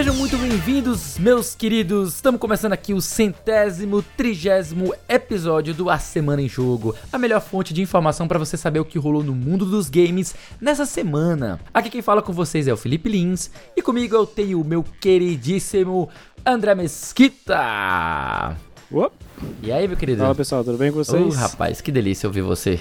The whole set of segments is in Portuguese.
Sejam muito bem-vindos, meus queridos. Estamos começando aqui o centésimo, trigésimo episódio do A Semana em Jogo, a melhor fonte de informação para você saber o que rolou no mundo dos games nessa semana. Aqui quem fala com vocês é o Felipe Lins e comigo eu tenho o meu queridíssimo André Mesquita. Opa. E aí, meu querido? Fala pessoal, tudo bem com vocês? Oh, rapaz, que delícia ouvir você.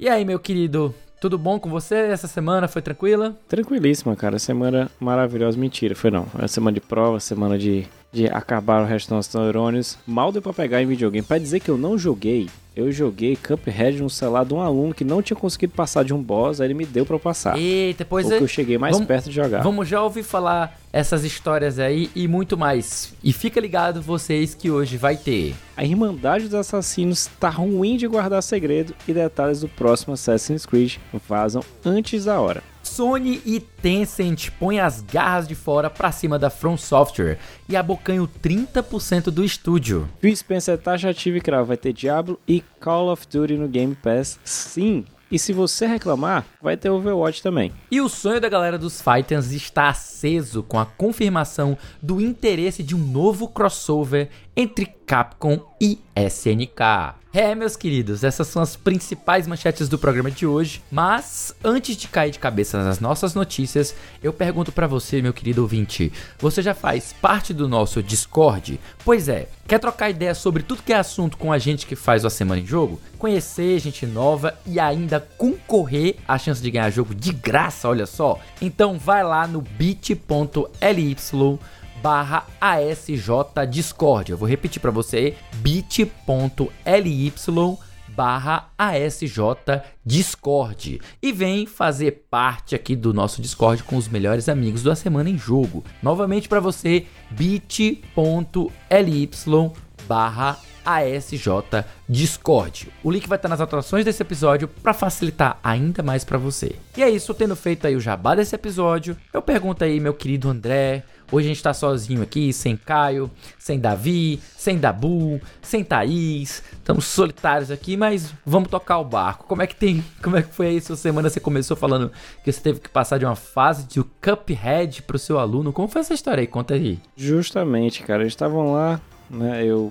E aí, meu querido, tudo bom com você? Essa semana foi tranquila? Tranquilíssima, cara. Semana maravilhosa. Mentira, foi não. É semana de prova, semana de, de acabar o resto dos nossos neurônios. Mal deu pra pegar em videogame. Pra dizer que eu não joguei, eu joguei Cuphead no celular de um aluno que não tinha conseguido passar de um boss, aí ele me deu pra eu passar. Eita, pois é. eu cheguei mais Vamos- perto de jogar. Vamos já ouvir falar essas histórias aí e muito mais. E fica ligado vocês que hoje vai ter. A Irmandade dos Assassinos tá ruim de guardar segredo e detalhes do próximo Assassin's Creed vazam antes da hora. Sony e Tencent põem as garras de fora pra cima da From Software e abocanham 30% do estúdio. Phil Spencer tá taxativo e cravo, vai ter Diablo e Call of Duty no Game Pass, sim. E se você reclamar, vai ter Overwatch também. E o sonho da galera dos Fighters está aceso com a confirmação do interesse de um novo crossover entre Capcom e SNK. É, meus queridos, essas são as principais manchetes do programa de hoje. Mas antes de cair de cabeça nas nossas notícias, eu pergunto pra você, meu querido ouvinte, você já faz parte do nosso Discord? Pois é, quer trocar ideia sobre tudo que é assunto com a gente que faz A Semana em Jogo? Conhecer gente nova e ainda concorrer à chance de ganhar jogo de graça, olha só? Então vai lá no bit.ly barra ASJ Discord. Eu vou repetir para você, bit.ly barra ASJ Discord. E vem fazer parte aqui do nosso Discord com os melhores amigos da Semana em Jogo. Novamente para você, bit.ly barra ASJ Discord. O link vai estar nas atuações desse episódio para facilitar ainda mais para você. E é isso, tendo feito aí o jabá desse episódio, eu pergunto aí, meu querido André, Hoje a gente tá sozinho aqui, sem Caio, sem Davi, sem Dabu, sem Thaís. Estamos solitários aqui, mas vamos tocar o barco. Como é que tem. Como é que foi aí sua semana? Você começou falando que você teve que passar de uma fase de Cuphead pro seu aluno. Como foi essa história aí? Conta aí. Justamente, cara, eles estavam lá, né? Eu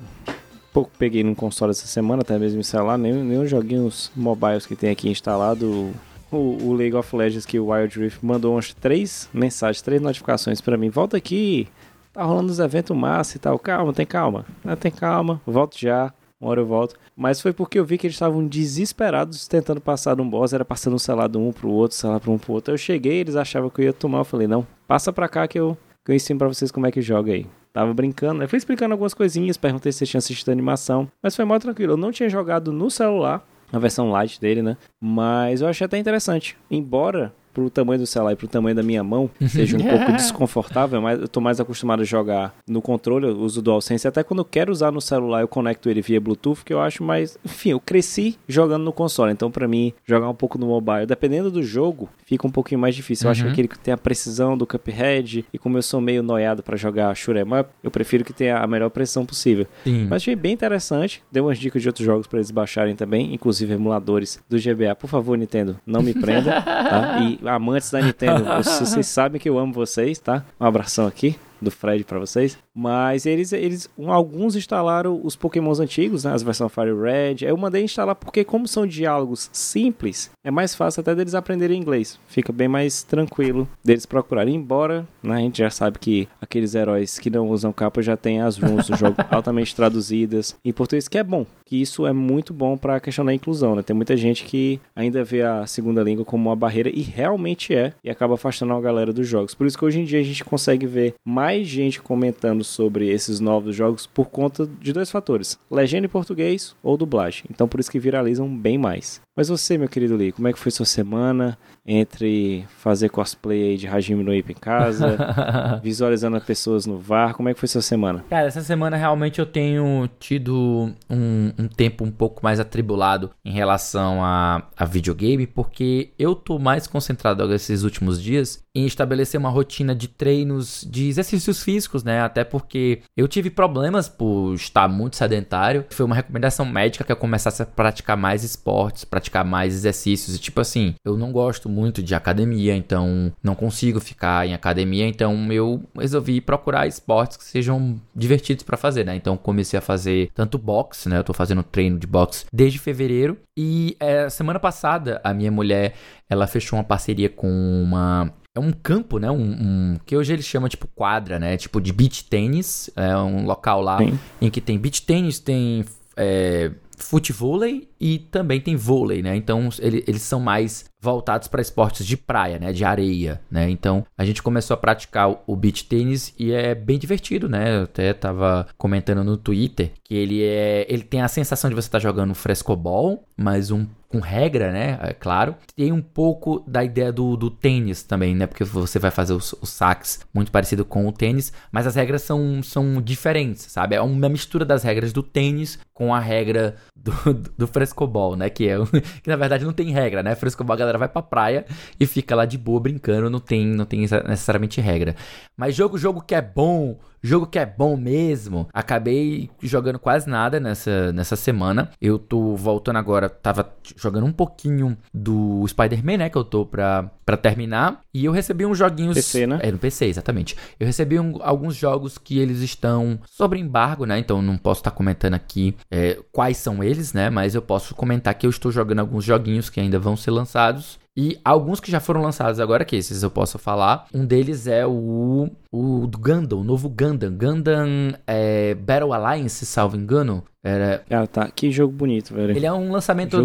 pouco peguei no console essa semana, até mesmo instalar, nem, nem os joguinhos mobiles que tem aqui instalado. O, o League of Legends que o Wild Rift mandou umas três mensagens, três notificações pra mim. Volta aqui, tá rolando os eventos massa e tal. Calma, tem calma. Ah, tem calma, volto já. Uma hora eu volto. Mas foi porque eu vi que eles estavam desesperados tentando passar de um boss. Era passando um celular de um pro outro, celular um pro outro. Eu cheguei, eles achavam que eu ia tomar. Eu falei, não, passa pra cá que eu, que eu ensino pra vocês como é que joga aí. Tava brincando, né? Fui explicando algumas coisinhas, perguntei se tinham assistido a animação. Mas foi mais tranquilo. Eu não tinha jogado no celular, a versão light dele, né? Mas eu achei até interessante. Embora pro tamanho do celular e pro tamanho da minha mão seja um pouco desconfortável, mas eu tô mais acostumado a jogar no controle, eu uso o DualSense, até quando eu quero usar no celular eu conecto ele via Bluetooth, que eu acho mais, enfim, eu cresci jogando no console, então pra mim jogar um pouco no mobile, dependendo do jogo, fica um pouquinho mais difícil. Eu acho que Uhum. aquele que tem a precisão do Cuphead e como eu sou meio noiado pra jogar shoot'em up, eu prefiro que tenha a melhor precisão possível. Sim. Mas achei bem interessante. Deu umas dicas de outros jogos para eles baixarem também, inclusive emuladores do GBA. Por favor, Nintendo, não me prenda, tá? E amantes da Nintendo, vocês sabem que eu amo vocês, tá? Um abração aqui do Fred para vocês. Mas eles, eles um, alguns instalaram os Pokémons antigos, né? As versões Fire Red. Eu mandei instalar porque, como são diálogos simples, é mais fácil até deles aprenderem inglês. Fica bem mais tranquilo deles procurarem. Embora, né, a gente já sabe que aqueles heróis que não usam capa já têm as runes do jogo altamente traduzidas em português, que é bom. Que isso é muito bom para a questão da inclusão, né? Tem muita gente que ainda vê a segunda língua como uma barreira e realmente é, e acaba afastando a galera dos jogos. Por isso que hoje em dia a gente consegue ver mais gente comentando sobre esses novos jogos por conta de dois fatores: legenda em português ou dublagem. Então por isso que viralizam bem mais. Mas você, meu querido Lee, como é que foi sua semana entre fazer cosplay de Hajime no Ippo em casa, visualizando as pessoas no VAR? Como é que foi sua semana? Cara, essa semana realmente eu tenho tido um, um tempo um pouco mais atribulado em relação a, a videogame, porque eu tô mais concentrado esses últimos dias em estabelecer uma rotina de treinos, de exercícios exercícios físicos, né? Até porque eu tive problemas por estar muito sedentário. Foi uma recomendação médica que eu começasse a praticar mais esportes, praticar mais exercícios. E tipo assim, eu não gosto muito de academia, então não consigo ficar em academia, então eu resolvi procurar esportes que sejam divertidos para fazer, né? Então comecei a fazer tanto boxe, né? Eu tô fazendo treino de boxe desde fevereiro e é, semana passada a minha mulher ela fechou uma parceria com uma é um campo, né? Um, um, que hoje eles chamam tipo quadra, né? Tipo de beach tênis. É um local lá Sim. em que tem beach tênis, tem é, futevôlei e também tem vôlei, né? Então ele, eles são mais voltados para esportes de praia, né, de areia, né? Então a gente começou a praticar o beach tênis e é bem divertido, né? Eu até tava comentando no Twitter que ele é, ele tem a sensação de você estar tá jogando frescobol, mas um com regra, né? É claro. Tem um pouco da ideia do, do tênis também, né? Porque você vai fazer os, os saques muito parecido com o tênis, mas as regras são, são diferentes, sabe? É uma mistura das regras do tênis com a regra do, do frescobol, né? Que, é, que na verdade não tem regra, né? Frescobol a galera vai pra praia e fica lá de boa brincando, não tem, não tem necessariamente regra. Mas jogo, jogo que é bom, jogo que é bom mesmo, acabei jogando quase nada nessa, nessa semana. Eu tô voltando agora, tava jogando um pouquinho do Spider-Man, né? Que eu tô pra, pra terminar. E eu recebi uns joguinhos. PC, né? É, no PC, exatamente. Eu recebi um, alguns jogos que eles estão sobre embargo, né? Então não posso estar tá comentando aqui é, quais são eles, né? Mas eu posso comentar que eu estou jogando alguns joguinhos que ainda vão ser lançados. E alguns que já foram lançados agora, que esses eu posso falar. Um deles é o, o Gundam, o novo Gundam. Gundam é, Battle Alliance, salvo engano. Era... Ah, tá. Que jogo bonito, velho. Ele é um lançamento,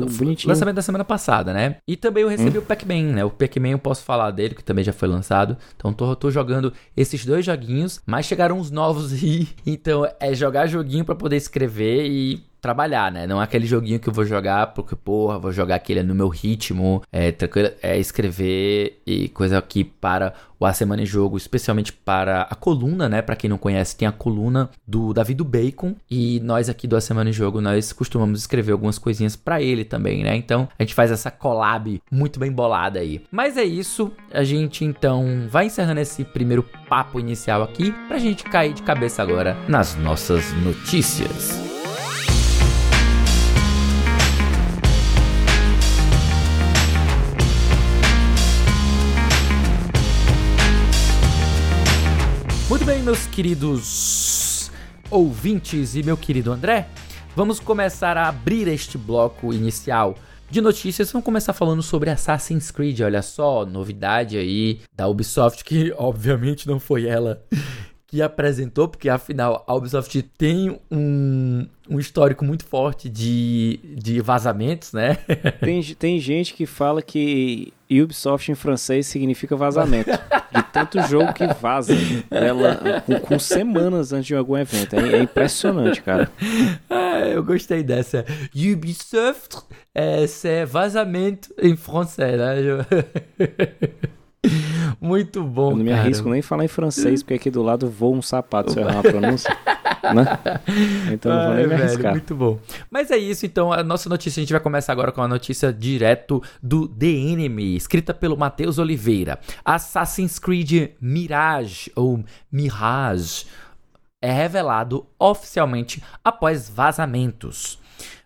lançamento da semana passada, né? E também eu recebi hum. o Pac-Man, né? O Pac-Man eu posso falar dele, que também já foi lançado. Então tô, tô jogando esses dois joguinhos, mas chegaram uns novos aí. Então é jogar joguinho para poder escrever e trabalhar, né? Não é aquele joguinho que eu vou jogar porque, porra, vou jogar aquele no meu ritmo, é, é escrever e coisa aqui para o A Semana em Jogo, especialmente para a coluna, né? Para quem não conhece, tem a coluna do Davi do Bacon e nós aqui do A Semana em Jogo, nós costumamos escrever algumas coisinhas para ele também, né? Então, a gente faz essa collab muito bem bolada aí. Mas é isso, a gente então vai encerrando esse primeiro papo inicial aqui pra gente cair de cabeça agora nas nossas notícias. Muito bem, meus queridos ouvintes e meu querido André, vamos começar a abrir este bloco inicial de notícias. Vamos começar falando sobre Assassin's Creed. Olha só, novidade aí da Ubisoft, que obviamente não foi ela que apresentou, porque afinal a Ubisoft tem um, um histórico muito forte de, de vazamentos, né? Tem, tem gente que fala que Ubisoft em francês significa vazamento. de tanto jogo que vaza ela com, com semanas antes de algum evento. É, é impressionante, cara. Ah, eu gostei dessa. Ubisoft é, é vazamento em francês, né? Muito bom, Eu não me cara. arrisco nem falar em francês, porque aqui do lado voa um sapato, se eu errar a pronúncia. né? Então não vou nem me arriscar. muito bom. Mas é isso, então, a nossa notícia, a gente vai começar agora com a notícia direto do The Enemy, escrita pelo Matheus Oliveira. Assassin's Creed Mirage, ou Mirage, é revelado oficialmente após vazamentos.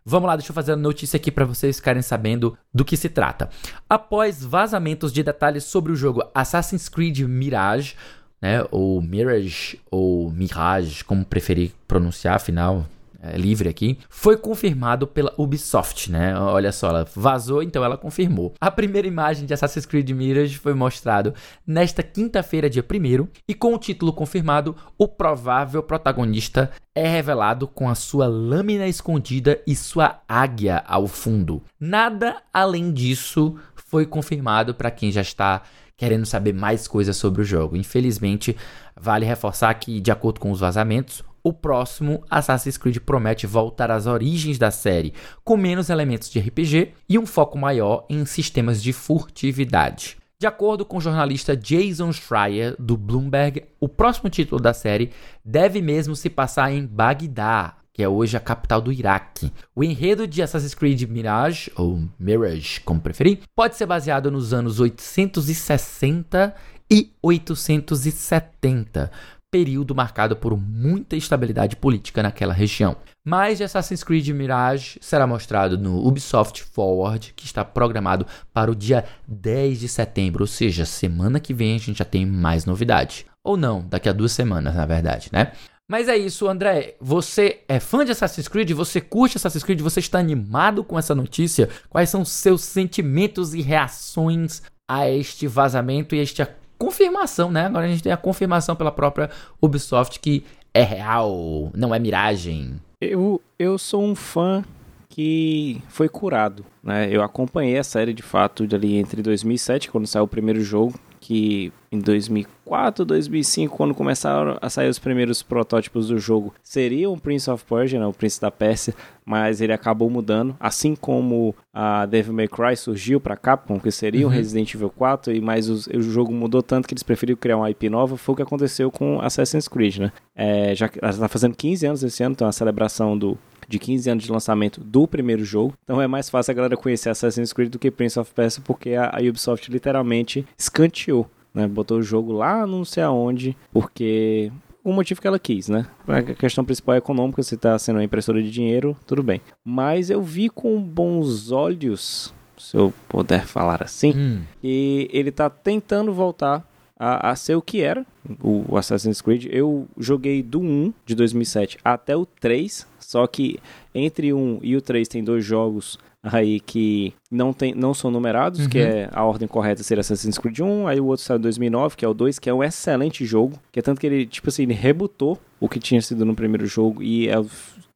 Vamos lá, deixa eu fazer a notícia aqui para vocês ficarem sabendo do que se trata. Após vazamentos de detalhes sobre o jogo Assassin's Creed Mirage, né, ou Mirage, ou Mirage, como preferir pronunciar, afinal, é, livre aqui, foi confirmado pela Ubisoft, né? Olha só, ela vazou, então ela confirmou. A primeira imagem de Assassin's Creed Mirage foi mostrado nesta quinta-feira, dia 1 e com o título confirmado, o provável protagonista é revelado com a sua lâmina escondida e sua águia ao fundo. Nada além disso foi confirmado para quem já está querendo saber mais coisas sobre o jogo. Infelizmente, vale reforçar que, de acordo com os vazamentos, o próximo Assassin's Creed promete voltar às origens da série, com menos elementos de RPG e um foco maior em sistemas de furtividade. De acordo com o jornalista Jason Schreier, do Bloomberg, o próximo título da série deve mesmo se passar em Bagdá, que é hoje a capital do Iraque. O enredo de Assassin's Creed Mirage, ou Mirage, como preferir, pode ser baseado nos anos 860 e 870, período marcado por muita instabilidade política naquela região. Mais Assassin's Creed Mirage será mostrado no Ubisoft Forward, que está programado para o dia 10 de setembro, ou seja, semana que vem a gente já tem mais novidade. Ou não, daqui a duas semanas, na verdade, né? Mas é isso, André. Você é fã de Assassin's Creed? Você curte Assassin's Creed? Você está animado com essa notícia? Quais são seus sentimentos e reações a este vazamento e a esta confirmação, né? Agora a gente tem a confirmação pela própria Ubisoft que é real, não é miragem. Eu, eu sou um fã que foi curado, né? Eu acompanhei a série de fato ali entre 2007, quando saiu o primeiro jogo, que em 2004, 2005, quando começaram a sair os primeiros protótipos do jogo, seria um Prince of Persia, né, o Príncipe da Pérsia, mas ele acabou mudando, assim como a Devil May Cry surgiu para Capcom, que seria uhum. um Resident Evil 4, e mais os, o jogo mudou tanto que eles preferiram criar uma IP nova, foi o que aconteceu com Assassin's Creed, né? É, já está fazendo 15 anos esse ano, então a celebração do de 15 anos de lançamento do primeiro jogo. Então é mais fácil a galera conhecer Assassin's Creed do que Prince of Persia, porque a, a Ubisoft literalmente escanteou, né? Botou o jogo lá não sei aonde, porque o motivo que ela quis, né? A questão principal é econômica, você está sendo uma impressora de dinheiro, tudo bem. Mas eu vi com bons olhos, se eu puder falar assim, hum. e ele está tentando voltar a, a, ser o que era o Assassin's Creed. Eu joguei do 1 de 2007 até o 3, só que entre o 1 e o 3 tem dois jogos aí que não, tem, não são numerados, uhum. que é a ordem correta ser Assassin's Creed 1, aí o outro saiu em 2009, que é o 2, que é um excelente jogo, que é tanto que ele, tipo assim, ele rebutou o que tinha sido no primeiro jogo e é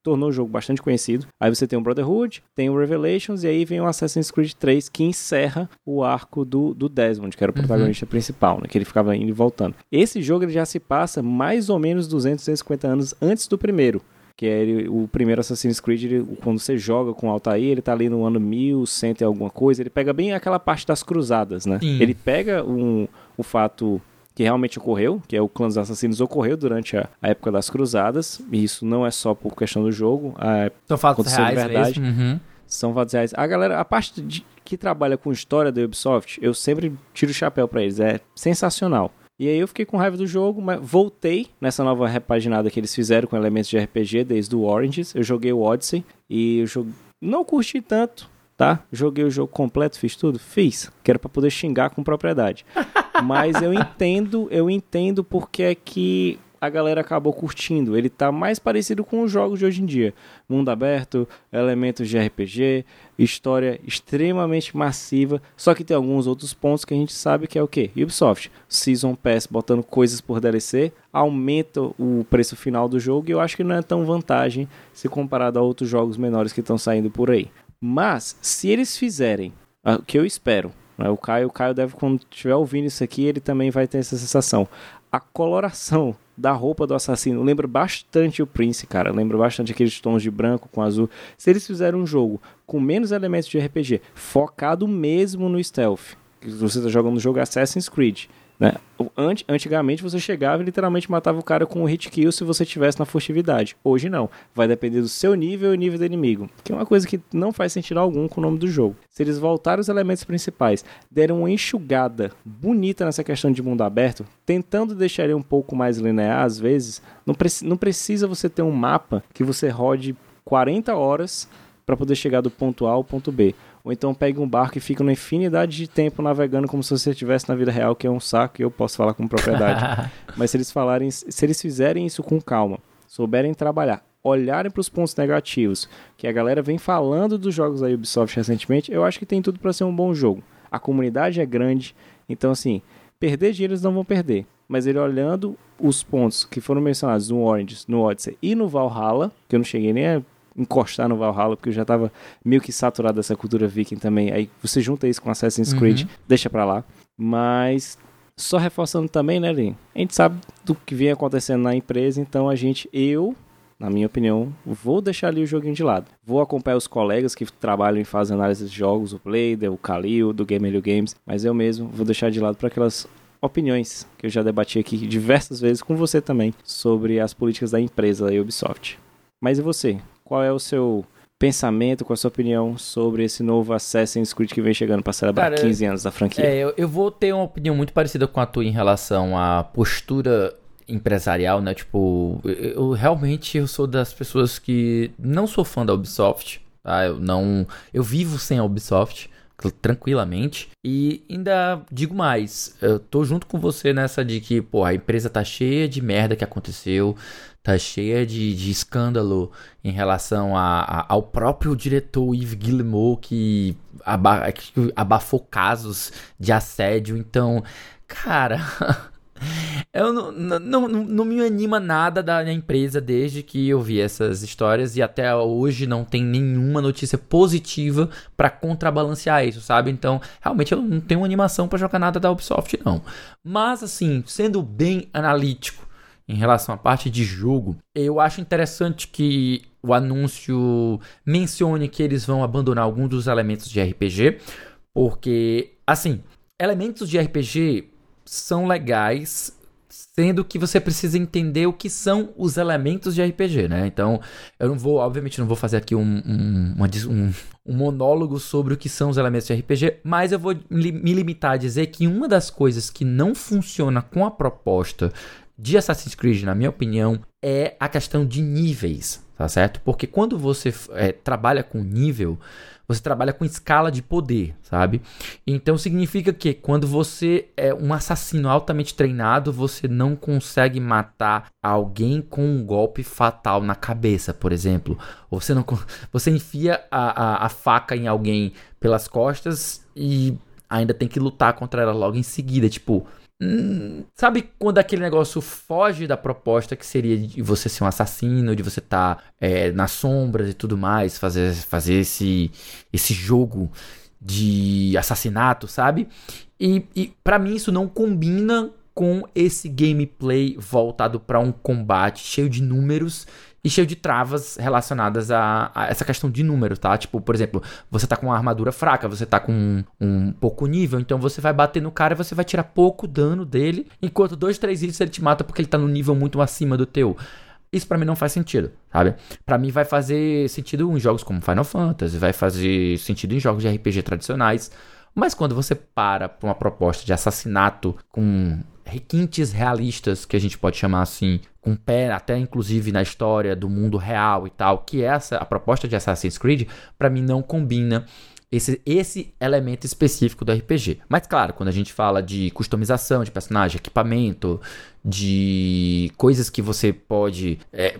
tornou o jogo bastante conhecido. Aí você tem o Brotherhood, tem o Revelations e aí vem o Assassin's Creed 3 que encerra o arco do, do Desmond, que era o uhum. protagonista uhum. principal, né, que ele ficava indo e voltando. Esse jogo ele já se passa mais ou menos 200, 250 anos antes do primeiro que é ele, o primeiro Assassin's Creed, ele, quando você joga com o Altair, ele tá ali no ano 1100 e alguma coisa, ele pega bem aquela parte das cruzadas, né? Sim. Ele pega um, o fato que realmente ocorreu, que é o clã dos assassinos ocorreu durante a, a, época das cruzadas, e isso não é só por questão do jogo, são fatos reais de verdade. Uhum. São fatos reais. A galera, a parte de, que trabalha com história da Ubisoft, eu sempre tiro o chapéu para eles, é sensacional. E aí eu fiquei com raiva do jogo, mas voltei nessa nova repaginada que eles fizeram com elementos de RPG desde o Oranges. Eu joguei o Odyssey e eu joguei... não curti tanto, tá? Joguei o jogo completo, fiz tudo? Fiz. Que era pra poder xingar com propriedade. Mas eu entendo, eu entendo porque é que a galera acabou curtindo. Ele tá mais parecido com os jogos de hoje em dia. Mundo aberto, elementos de RPG, história extremamente massiva, só que tem alguns outros pontos que a gente sabe que é o que? Ubisoft, Season Pass botando coisas por DLC, aumenta o preço final do jogo e eu acho que não é tão vantagem se comparado a outros jogos menores que estão saindo por aí. Mas, se eles fizerem o que eu espero, né, o Caio, o Caio deve, quando estiver ouvindo isso aqui, ele também vai ter essa sensação. A coloração da roupa do assassino lembra bastante o Prince, cara. Lembra bastante aqueles tons de branco com azul. Se eles fizerem um jogo com menos elementos de RPG, focado mesmo no stealth, que você está jogando no jogo Assassin's Creed, né? Antigamente você chegava e literalmente matava o cara com um hit kill se você tivesse na furtividade. Hoje não. Vai depender do seu nível e nível do inimigo. Que é uma coisa que não faz sentido algum com o nome do jogo. Se eles voltarem os elementos principais, deram uma enxugada bonita nessa questão de mundo aberto, tentando deixar ele um pouco mais linear às vezes, não, não precisa você ter um mapa que você rode 40 horas para poder chegar do ponto A ao ponto B ou então pegue um barco e fique uma infinidade de tempo navegando como se você estivesse na vida real, que é um saco, e eu posso falar com propriedade. Mas se eles falarem, se eles fizerem isso com calma, souberem trabalhar, olharem para os pontos negativos, que a galera vem falando dos jogos da Ubisoft recentemente, eu acho que tem tudo para ser um bom jogo. A comunidade é grande, então assim, perder dinheiro eles não vão perder. Mas ele olhando os pontos que foram mencionados no Orange, no Odyssey e no Valhalla, que eu não cheguei nem a encostar no Valhalla, porque eu já estava meio que saturado dessa cultura viking também. Aí você junta isso com Assassin's uhum. Creed, deixa pra lá. Mas só reforçando também, né, Lin? A gente sabe do que vem acontecendo na empresa, então a gente, eu, na minha opinião, vou deixar ali o joguinho de lado. Vou acompanhar os colegas que trabalham e fazem análise de jogos, o Playder, o Kalil, do Gamer Games, mas eu mesmo vou deixar de lado para aquelas opiniões que eu já debati aqui diversas vezes com você também sobre as políticas da empresa da Ubisoft. Mas e você? Qual é o seu pensamento, qual a sua opinião sobre esse novo Assassin's Creed que vem chegando para celebrar Cara, 15 anos da franquia? É, eu, eu, vou ter uma opinião muito parecida com a tua em relação à postura empresarial, né? Tipo, eu, eu realmente eu sou das pessoas que não sou fã da Ubisoft, tá? Eu não, eu vivo sem a Ubisoft tranquilamente. E ainda digo mais, eu tô junto com você nessa de que, pô, a empresa tá cheia de merda que aconteceu, tá cheia de, de escândalo em relação a, a, ao próprio diretor Yves Guillemot que, aba, que abafou casos de assédio. Então, cara. Eu não, não, não, não, me anima nada da empresa desde que eu vi essas histórias e até hoje não tem nenhuma notícia positiva para contrabalancear isso, sabe? Então, realmente eu não tenho animação para jogar nada da Ubisoft, não. Mas, assim, sendo bem analítico em relação à parte de jogo, eu acho interessante que o anúncio mencione que eles vão abandonar alguns dos elementos de RPG, porque, assim, elementos de RPG são legais, sendo que você precisa entender o que são os elementos de RPG, né? Então, eu não vou, obviamente, não vou fazer aqui um, um, uma, um, um monólogo sobre o que são os elementos de RPG, mas eu vou me limitar a dizer que uma das coisas que não funciona com a proposta de Assassin's Creed, na minha opinião, é a questão de níveis, tá certo? Porque quando você é, trabalha com nível, você trabalha com escala de poder, sabe? Então significa que quando você é um assassino altamente treinado, você não consegue matar alguém com um golpe fatal na cabeça, por exemplo. Você não você enfia a, a, a faca em alguém pelas costas e ainda tem que lutar contra ela logo em seguida, tipo sabe quando aquele negócio foge da proposta que seria de você ser um assassino, de você estar tá, é, nas sombras e tudo mais, fazer, fazer esse, esse jogo de assassinato, sabe? E, e para mim isso não combina com esse gameplay voltado para um combate cheio de números e cheio de travas relacionadas a, a, essa questão de número, tá? Tipo, por exemplo, você tá com uma armadura fraca, você tá com um, um, pouco nível, então você vai bater no cara e você vai tirar pouco dano dele, enquanto dois, três hits ele te mata porque ele tá no nível muito acima do teu. Isso para mim não faz sentido, sabe? Para mim vai fazer sentido em jogos como Final Fantasy, vai fazer sentido em jogos de RPG tradicionais, mas quando você para pra uma proposta de assassinato com requintes realistas, que a gente pode chamar assim, com pé até inclusive na história do mundo real e tal, que essa a proposta de Assassin's Creed, para mim não combina esse, esse elemento específico do RPG. Mas claro, quando a gente fala de customização de personagem, equipamento, de coisas que você pode é,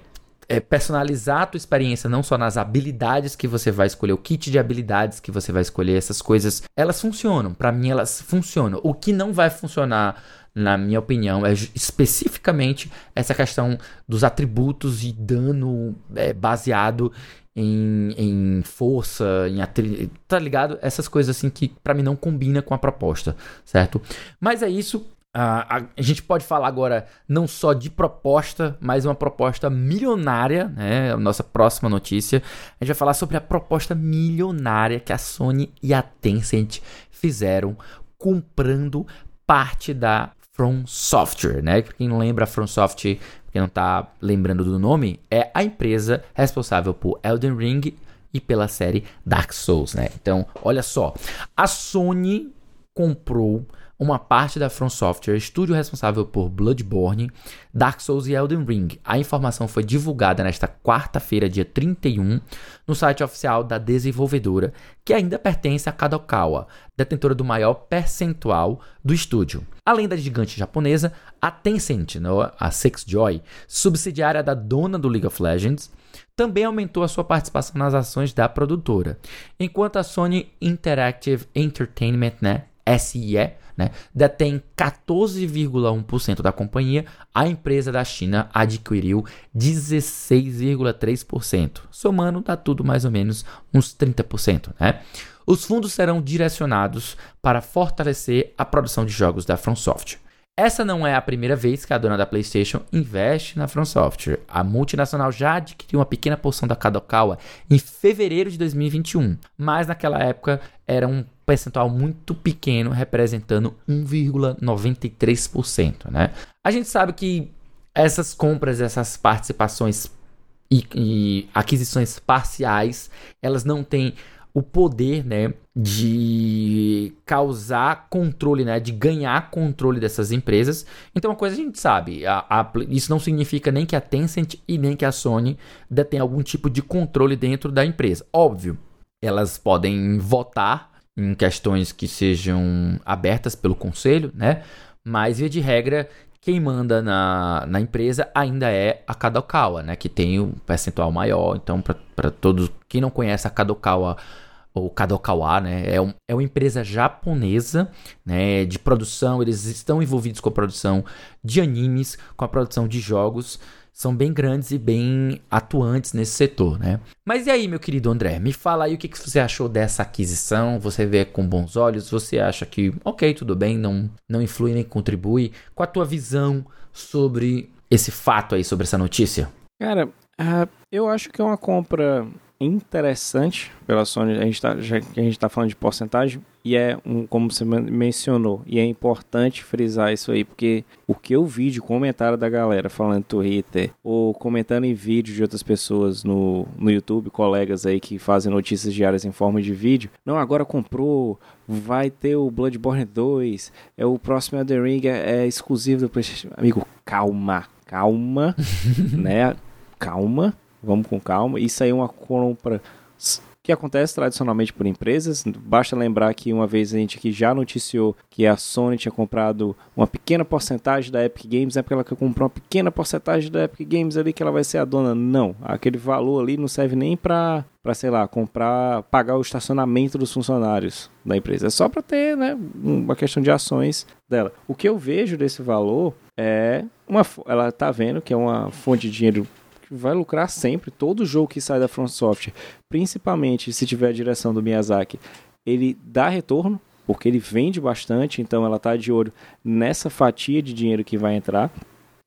é, personalizar a tua experiência não só nas habilidades que você vai escolher, o kit de habilidades que você vai escolher, essas coisas, elas funcionam. Para mim, elas funcionam. O que não vai funcionar na minha opinião, é especificamente essa questão dos atributos e dano é, baseado em, em, força, em atri... tá ligado? Essas coisas assim que para mim não combina com a proposta, certo? Mas é isso. a, a, gente pode falar agora não só de proposta, mas uma proposta milionária, né? A nossa próxima notícia. A gente vai falar sobre a proposta milionária que a Sony e a Tencent fizeram comprando parte da From Software, né? Quem não lembra From Software, quem não tá lembrando do nome, é a empresa responsável por Elden Ring e pela série Dark Souls, né? Então, olha só, a Sony comprou uma parte da From Software, estúdio responsável por Bloodborne, Dark Souls e Elden Ring. A informação foi divulgada nesta quarta-feira, dia 31, no site oficial da desenvolvedora, que ainda pertence a Kadokawa, detentora do maior percentual do estúdio. Além da gigante japonesa, a Tencent, a Six Joy, subsidiária da dona do League of Legends, também aumentou a sua participação nas ações da produtora, enquanto a Sony Interactive Entertainment, né, SIE, né, detém 14,1% da companhia, a empresa da China adquiriu 16,3%, somando dá tudo mais ou menos uns 30%, né? Os fundos serão direcionados para fortalecer a produção de jogos da From Software. Essa não é a primeira vez que a dona da PlayStation investe na From Software. A multinacional já adquiriu uma pequena porção da Kadokawa em fevereiro de 2021, mas naquela época era um percentual muito pequeno, representando 1,93%. Né? A gente sabe que essas compras, essas participações e, e aquisições parciais, elas não têm o poder, né, de causar controle, né, de ganhar controle dessas empresas. Então, uma coisa a gente sabe, a, a, isso não significa nem que a Tencent e nem que a Sony detêm algum tipo de controle dentro da empresa. Óbvio, elas podem votar em questões que sejam abertas pelo conselho, né? Mas, via de regra, quem manda na, na empresa ainda é a Kadokawa, né? Que tem um percentual maior. Então, para todos quem não conhece a Kadokawa ou Kadokawa, né? É, um, é uma empresa japonesa, né? De produção. Eles estão envolvidos com a produção de animes, com a produção de jogos são bem grandes e bem atuantes nesse setor, né? Mas e aí, meu querido André, me fala aí o que, que você achou dessa aquisição? Você vê com bons olhos? Você acha que, ok, tudo bem, não, não influi nem contribui? Qual a tua visão sobre esse fato aí, sobre essa notícia? Cara, uh, eu acho que é uma compra interessante pela Sony, a gente tá, já que a gente está falando de porcentagem, e é um, como você mencionou, e é importante frisar isso aí, porque o que eu vi de comentário da galera falando no Twitter, ou comentando em vídeo de outras pessoas no, no YouTube, colegas aí que fazem notícias diárias em forma de vídeo, não, agora comprou, vai ter o Bloodborne 2, é o próximo Elden Ring, é, é exclusivo do PlayStation. Amigo, calma, calma, né? Calma vamos com calma. Isso aí é uma compra que acontece tradicionalmente por empresas. Basta lembrar que uma vez a gente aqui já noticiou que a Sony tinha comprado uma pequena porcentagem da Epic Games, é porque ela comprar uma pequena porcentagem da Epic Games ali que ela vai ser a dona. Não, aquele valor ali não serve nem para para sei lá, comprar, pagar o estacionamento dos funcionários da empresa. É só para ter, né, uma questão de ações dela. O que eu vejo desse valor é uma ela tá vendo que é uma fonte de dinheiro vai lucrar sempre. Todo jogo que sai da Front Software, principalmente se tiver a direção do Miyazaki, ele dá retorno, porque ele vende bastante, então ela está de olho nessa fatia de dinheiro que vai entrar.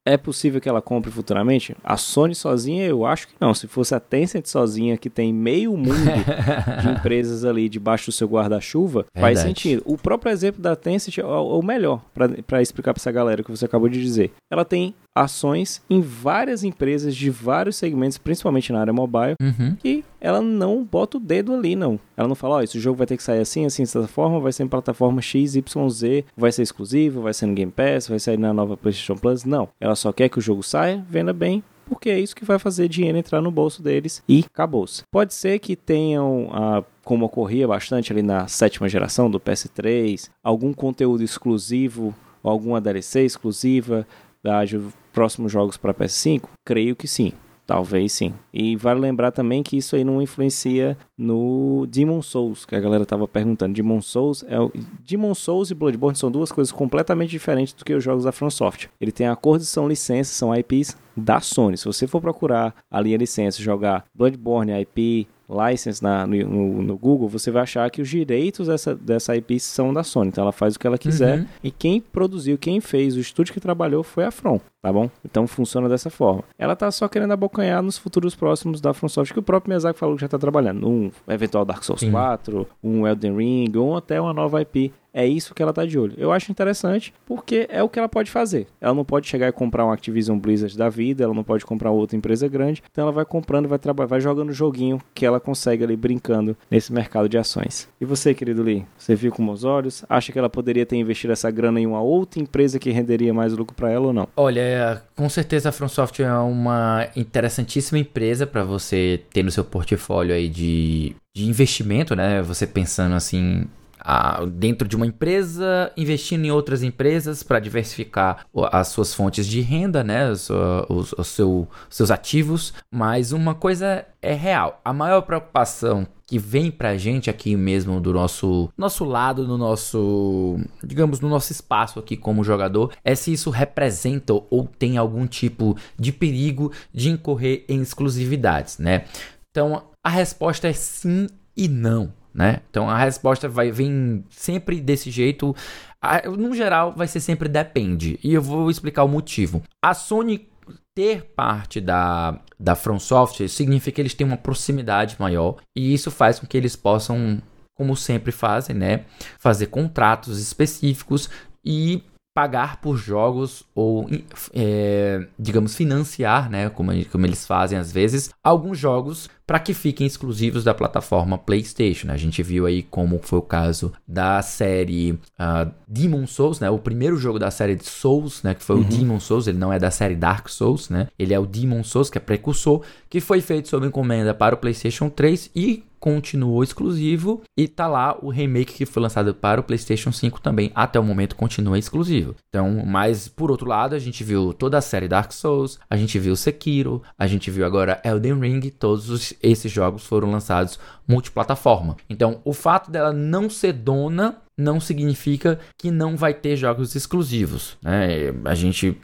É possível que ela compre futuramente? A Sony sozinha, eu acho que não. Se fosse a Tencent sozinha, que tem meio mundo de empresas ali debaixo do seu guarda-chuva, faz sentido. O próprio exemplo da Tencent é o melhor para explicar para essa galera que você acabou de dizer. Ela tem ações em várias empresas de vários segmentos, principalmente na área mobile, uhum. que ela não bota o dedo ali, não. Ela não fala, ó, oh, esse jogo vai ter que sair assim, assim, dessa forma, vai ser em plataforma X, Y, Z, vai ser exclusivo, vai ser no Game Pass, vai sair na nova PlayStation Plus. Não. Ela só quer que o jogo saia, venda bem, porque é isso que vai fazer dinheiro entrar no bolso deles e acabou-se. Pode ser que tenham, ah, como ocorria bastante ali na sétima geração do PS3, algum conteúdo exclusivo, alguma DLC exclusiva, haja próximos jogos para PS5? Creio que sim. Talvez sim. E vale lembrar também que isso aí não influencia no Demon Souls, que a galera tava perguntando. Demon Souls é o... Demon Souls e Bloodborne são duas coisas completamente diferentes do que os jogos da FromSoft. Ele tem acordos são licenças, são IPs da Sony. Se você for procurar ali a licença, jogar Bloodborne IP, license na, no, no, Google, você vai achar que os direitos dessa, dessa IP são da Sony. Então ela faz o que ela quiser. Uhum. E quem produziu, quem fez, o estúdio que trabalhou foi a From, tá bom? Então funciona dessa forma. Ela tá só querendo abocanhar nos futuros próximos da From Software, que o próprio Miyazaki falou que já tá trabalhando. Um eventual Dark Souls Sim. 4, um Elden Ring, ou até uma nova IP é isso que ela tá de olho. Eu acho interessante porque é o que ela pode fazer. Ela não pode chegar e comprar um Activision Blizzard da vida, ela não pode comprar outra empresa grande, então ela vai comprando, vai trabalhar, vai jogando joguinho que ela consegue ali brincando nesse mercado de ações. E você, querido Lee, você viu com os olhos? Acha que ela poderia ter investido essa grana em uma outra empresa que renderia mais lucro para ela ou não? Olha, com certeza a From Software é uma interessantíssima empresa para você ter no seu portfólio aí de, de investimento, né? Você pensando assim, dentro de uma empresa, investindo em outras empresas para diversificar as suas fontes de renda, né, os, os, os seu, seus ativos. Mas uma coisa é real: a maior preocupação que vem pra gente aqui mesmo do nosso nosso lado, no nosso, digamos, no nosso espaço aqui como jogador, é se isso representa ou tem algum tipo de perigo de incorrer em exclusividades, né? Então, a resposta é sim e não né? Então a resposta vai vir sempre desse jeito. No geral, vai ser sempre depende. E eu vou explicar o motivo. A Sony ter parte da, da From Software significa que eles têm uma proximidade maior. E isso faz com que eles possam, como sempre fazem, né? Fazer contratos específicos e pagar por jogos ou, é, digamos, financiar, né, como, como eles fazem às vezes, alguns jogos para que fiquem exclusivos da plataforma PlayStation. A gente viu aí como foi o caso da série uh, Demon Souls, né, o primeiro jogo da série de Souls, né, que foi uhum. o Demon Souls, ele não é da série Dark Souls, né, ele é o Demon Souls, que é precursor, que foi feito sob encomenda para o PlayStation 3 e continuou exclusivo e tá lá o remake que foi lançado para o PlayStation 5 também até o momento continua exclusivo. Então, mas por outro lado, a gente viu toda a série Dark Souls, a gente viu Sekiro, a gente viu agora Elden Ring, todos os, esses jogos foram lançados multiplataforma. Então, o fato dela não ser dona não significa que não vai ter jogos exclusivos. Né? A gente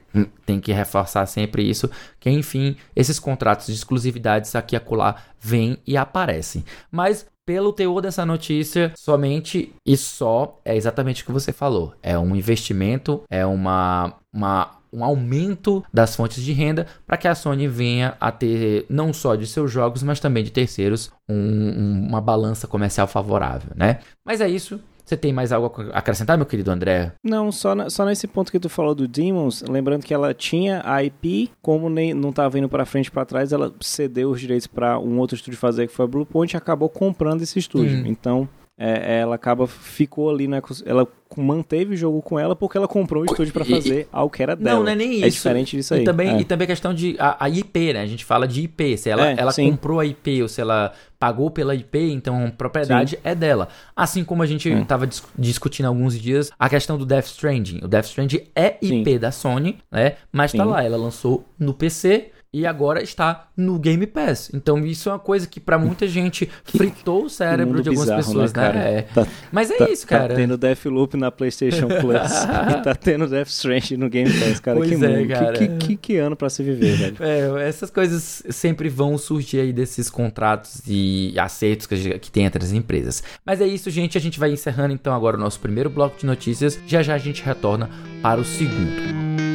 tem que reforçar sempre isso, que enfim, esses contratos de exclusividades aqui e acolá vêm e aparecem. Mas pelo teor dessa notícia, somente e só é exatamente o que você falou. É um investimento, é uma, uma um aumento das fontes de renda para que a Sony venha a ter não só de seus jogos, mas também de terceiros um, um, uma balança comercial favorável, né? Mas é isso. Você tem mais algo a acrescentar, meu querido André? Não, só, na, só nesse ponto que tu falou do Demons, lembrando que ela tinha a IP, como nem, não estava indo para frente e para trás, ela cedeu os direitos para um outro estúdio fazer, que foi a Bluepoint, e acabou comprando esse estúdio. Hum. Então, é, ela acaba ficou ali na ela manteve o jogo com ela porque ela comprou um estúdio para fazer e, algo que era dela. Não, não é nem é isso. É diferente disso aí. E também, é. e também a questão de a, a, IP, né? A gente fala de IP. Se ela, é, ela comprou a IP ou se ela pagou pela IP, então a propriedade sim. é dela. Assim como a gente estava dis discutindo há alguns dias a questão do Death Stranding. O Death Stranding é IP sim. da Sony, né? Mas tá lá, ela lançou no PC e agora está no Game Pass. Então isso é uma coisa que para muita gente fritou o cérebro de algumas bizarro, pessoas, né? né? É. Tá, Mas é tá, isso, cara. Tá tendo Deathloop na PlayStation Plus e tá tendo Death Stranding no Game Pass, cara. Pois que, é, cara. Que, que, que, ano para se viver, velho. É, essas coisas sempre vão surgir aí desses contratos e acertos que, que tem entre as empresas. Mas é isso, gente. A gente vai encerrando então agora o nosso primeiro bloco de notícias. Já já a gente retorna para o segundo.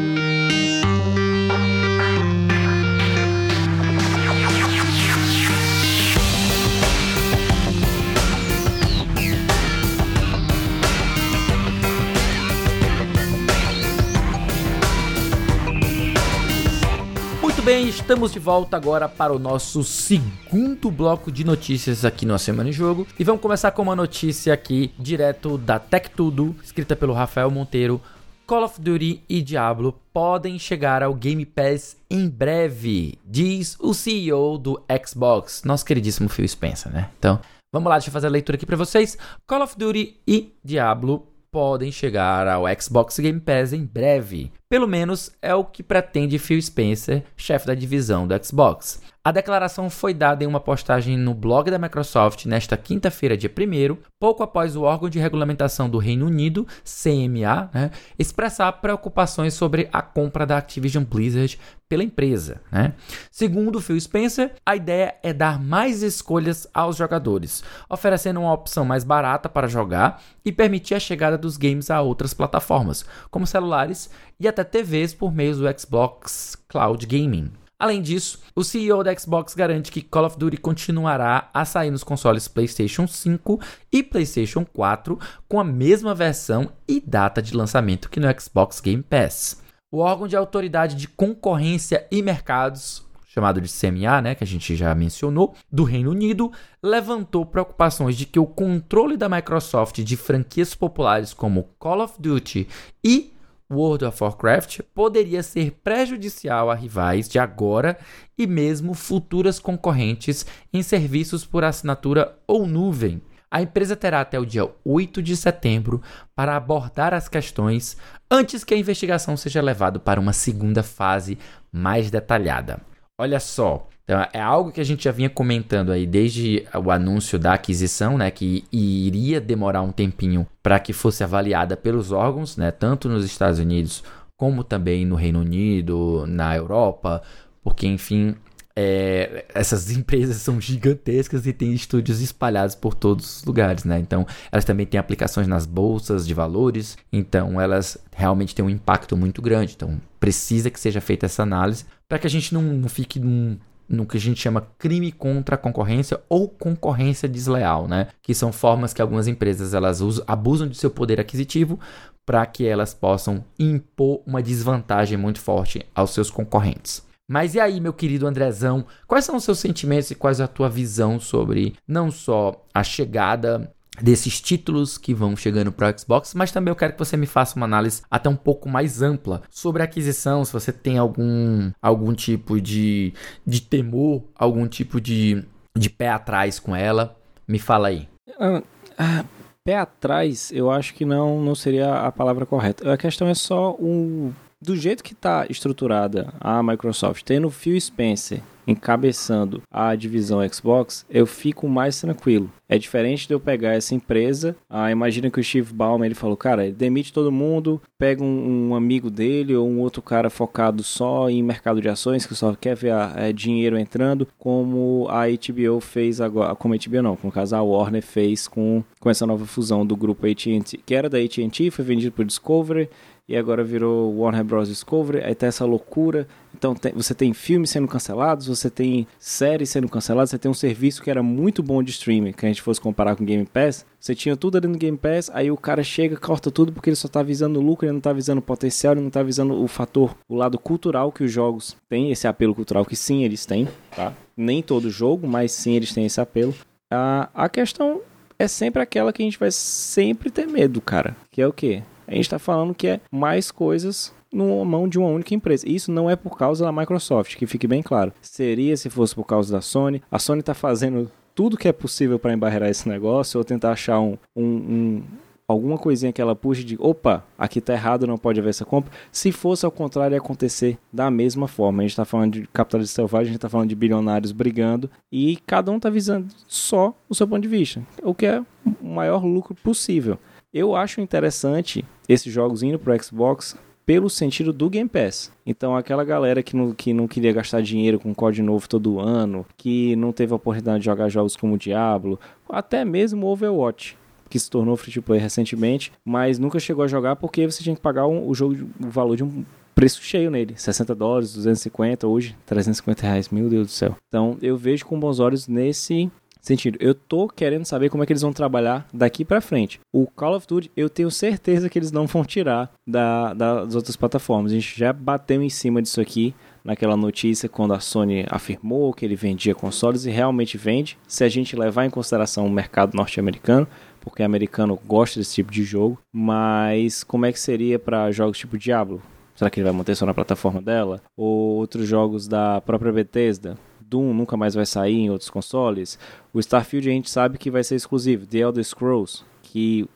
Bem, estamos de volta agora para o nosso segundo bloco de notícias aqui no Semana em Jogo. E vamos começar com uma notícia aqui, direto da Tech Tudo, escrita pelo Rafael Monteiro. Call of Duty e Diablo podem chegar ao Game Pass em breve, diz o CEO do Xbox, nosso queridíssimo Phil Spencer, né? Então, vamos lá, deixa eu fazer a leitura aqui para vocês. Call of Duty e Diablo podem chegar ao Xbox Game Pass em breve. Pelo menos é o que pretende Phil Spencer, chefe da divisão do Xbox. A declaração foi dada em uma postagem no blog da Microsoft nesta quinta-feira, dia 1, pouco após o órgão de regulamentação do Reino Unido, CMA, né, expressar preocupações sobre a compra da Activision Blizzard pela empresa. Né? Segundo Phil Spencer, a ideia é dar mais escolhas aos jogadores, oferecendo uma opção mais barata para jogar e permitir a chegada dos games a outras plataformas, como celulares e até TVs por meio do Xbox Cloud Gaming. Além disso, o CEO da Xbox garante que Call of Duty continuará a sair nos consoles PlayStation 5 e PlayStation 4 com a mesma versão e data de lançamento que no Xbox Game Pass. O órgão de autoridade de concorrência e mercados, chamado de CMA, né, que a gente já mencionou, do Reino Unido, levantou preocupações de que o controle da Microsoft de franquias populares como Call of Duty e World of Warcraft poderia ser prejudicial a rivais de agora e mesmo futuras concorrentes em serviços por assinatura ou nuvem. A empresa terá até o dia 8 de setembro para abordar as questões antes que a investigação seja levada para uma segunda fase mais detalhada. Olha só, então, é algo que a gente já vinha comentando aí desde o anúncio da aquisição, né, que iria demorar um tempinho para que fosse avaliada pelos órgãos, né, tanto nos Estados Unidos como também no Reino Unido, na Europa, porque enfim, é, essas empresas são gigantescas e têm estúdios espalhados por todos os lugares, né? Então, elas também têm aplicações nas bolsas de valores, então elas realmente têm um impacto muito grande. Então, precisa que seja feita essa análise para que a gente não, não fique num no que a gente chama crime contra a concorrência ou concorrência desleal, né? Que são formas que algumas empresas elas usam, abusam de seu poder aquisitivo para que elas possam impor uma desvantagem muito forte aos seus concorrentes. Mas e aí, meu querido Andrezão, quais são os seus sentimentos e quais a tua visão sobre não só a chegada desses títulos que vão chegando para o Xbox, mas também eu quero que você me faça uma análise até um pouco mais ampla sobre a aquisição, se você tem algum, algum tipo de, de temor, algum tipo de, de pé atrás com ela. Me fala aí. Ah, ah, pé atrás, eu acho que não, não seria a palavra correta. A questão é só o do jeito que está estruturada a Microsoft, tendo Phil Spencer encabeçando a divisão Xbox, eu fico mais tranquilo. É diferente de eu pegar essa empresa. Ah, imagina que o Steve Ballmer ele falou, cara, ele demite todo mundo, pega um, um, amigo dele ou um outro cara focado só em mercado de ações que só quer ver a, é, dinheiro entrando, como a HBO fez agora, como a HBO não, com o caso a Warner fez com, com essa nova fusão do grupo AT&T, que era da AT&T, foi vendido por Discovery e agora virou Warner Bros. Discovery, aí tá essa loucura. Então você tem filmes sendo cancelados, você tem séries sendo canceladas, você tem um serviço que era muito bom de streaming, que a gente fosse comparar com o Game Pass. Você tinha tudo ali no Game Pass, aí o cara chega, corta tudo porque ele só tá visando o lucro, ele não tá visando o potencial, ele não tá visando o fator, o lado cultural que os jogos têm, esse apelo cultural que sim eles têm, tá? Nem todo jogo, mas sim eles têm esse apelo. A, a questão é sempre aquela que a gente vai sempre ter medo, cara. Que é o quê? a gente está falando que é mais coisas numa mão de uma única empresa. Isso não é por causa da Microsoft, que fique bem claro. Seria se fosse por causa da Sony. A Sony está fazendo tudo que é possível para embarrear esse negócio ou tentar achar um, um, um alguma coisinha que ela puxe de opa, aqui tá errado, não pode haver essa compra. Se fosse ao contrário, ia acontecer da mesma forma. A gente tá falando de capitalismo selvagem, a gente tá falando de bilionários brigando e cada um tá visando só o seu ponto de vista, o que é o maior lucro possível. Eu acho interessante esses jogos indo pro Xbox pelo sentido do Game Pass. Então, aquela galera que não, que não queria gastar dinheiro com código novo todo ano, que não teve a oportunidade de jogar jogos como Diablo, até mesmo Overwatch, que se tornou free to play recentemente, mas nunca chegou a jogar porque você tinha que pagar um, o jogo, o valor de um preço cheio nele, 60 dólares, 250, hoje 350 reais, meu Deus do céu. Então, eu vejo com bons olhos nesse sentido. Eu tô querendo saber como é que eles vão trabalhar daqui para frente. O Call of Duty, eu tenho certeza que eles não vão tirar da, das outras plataformas. A gente já bateu em cima disso aqui naquela notícia quando a Sony afirmou que ele vendia consoles e realmente vende. Se a gente levar em consideração o mercado norte-americano, porque americano gosta desse tipo de jogo, mas como é que seria para jogos tipo Diablo? Será que ele vai manter só na plataforma dela? Ou outros jogos da própria Bethesda? Doom nunca mais vai sair em outros consoles. O Starfield a gente sabe que vai ser exclusivo. The Elder Scrolls, que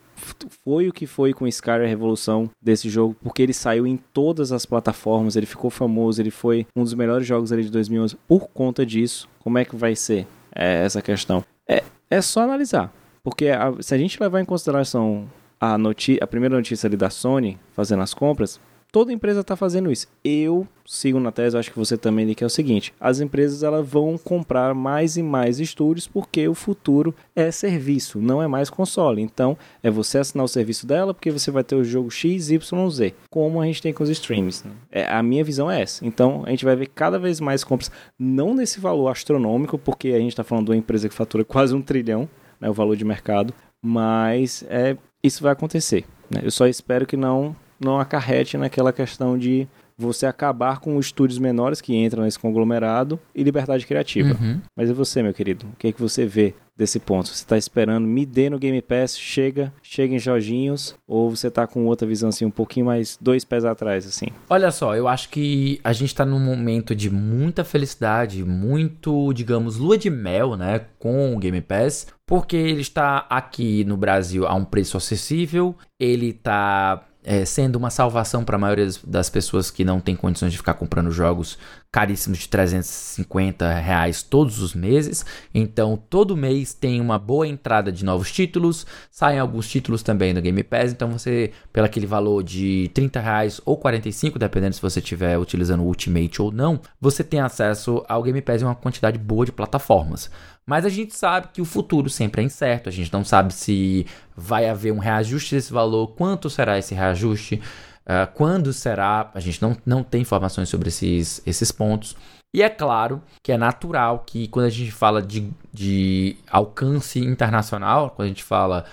foi o que foi com Skyrim a revolução desse jogo, porque ele saiu em todas as plataformas, ele ficou famoso, ele foi um dos melhores jogos ali de 2011 por conta disso. Como é que vai ser é, essa questão? É, é só analisar, porque a, se a gente levar em consideração a, a primeira notícia ali da Sony fazendo as compras, Toda empresa está fazendo isso. Eu sigo na tese, acho que você também, que é o seguinte: as empresas elas vão comprar mais e mais estúdios porque o futuro é serviço, não é mais console. Então, é você assinar o serviço dela porque você vai ter o jogo X, Y, Z, como a gente tem com os streams. Né? É, a minha visão é essa. Então, a gente vai ver cada vez mais compras, não nesse valor astronômico, porque a gente está falando de uma empresa que fatura quase um trilhão, né, o valor de mercado, mas é, isso vai acontecer. Né? Eu só espero que não não acarrete naquela questão de você acabar com os estúdios menores que entram nesse conglomerado e liberdade criativa. Uhum. Mas e você, meu querido? O que é que você vê desse ponto? Você está esperando me dê no Game Pass, chega, chega em Jorginhos, ou você está com outra visão assim, um pouquinho mais dois pés atrás, assim? Olha só, eu acho que a gente está num momento de muita felicidade, muito, digamos, lua de mel, né, com o Game Pass, porque ele está aqui no Brasil a um preço acessível, ele está é, sendo uma salvação para a maioria das pessoas que não tem condições de ficar comprando jogos caríssimos de 350 reais todos os meses. Então, todo mês tem uma boa entrada de novos títulos, saem alguns títulos também no Game Pass. Então, você, pelo aquele valor de 30 reais ou 45, dependendo se você estiver utilizando o Ultimate ou não, você tem acesso ao Game Pass em uma quantidade boa de plataformas. Mas a gente sabe que o futuro sempre é incerto, a gente não sabe se vai haver um reajuste desse valor, quanto será esse reajuste, uh, quando será, a gente não, não tem informações sobre esses, esses pontos. E é claro que é natural que quando a gente fala de, de alcance internacional, quando a gente fala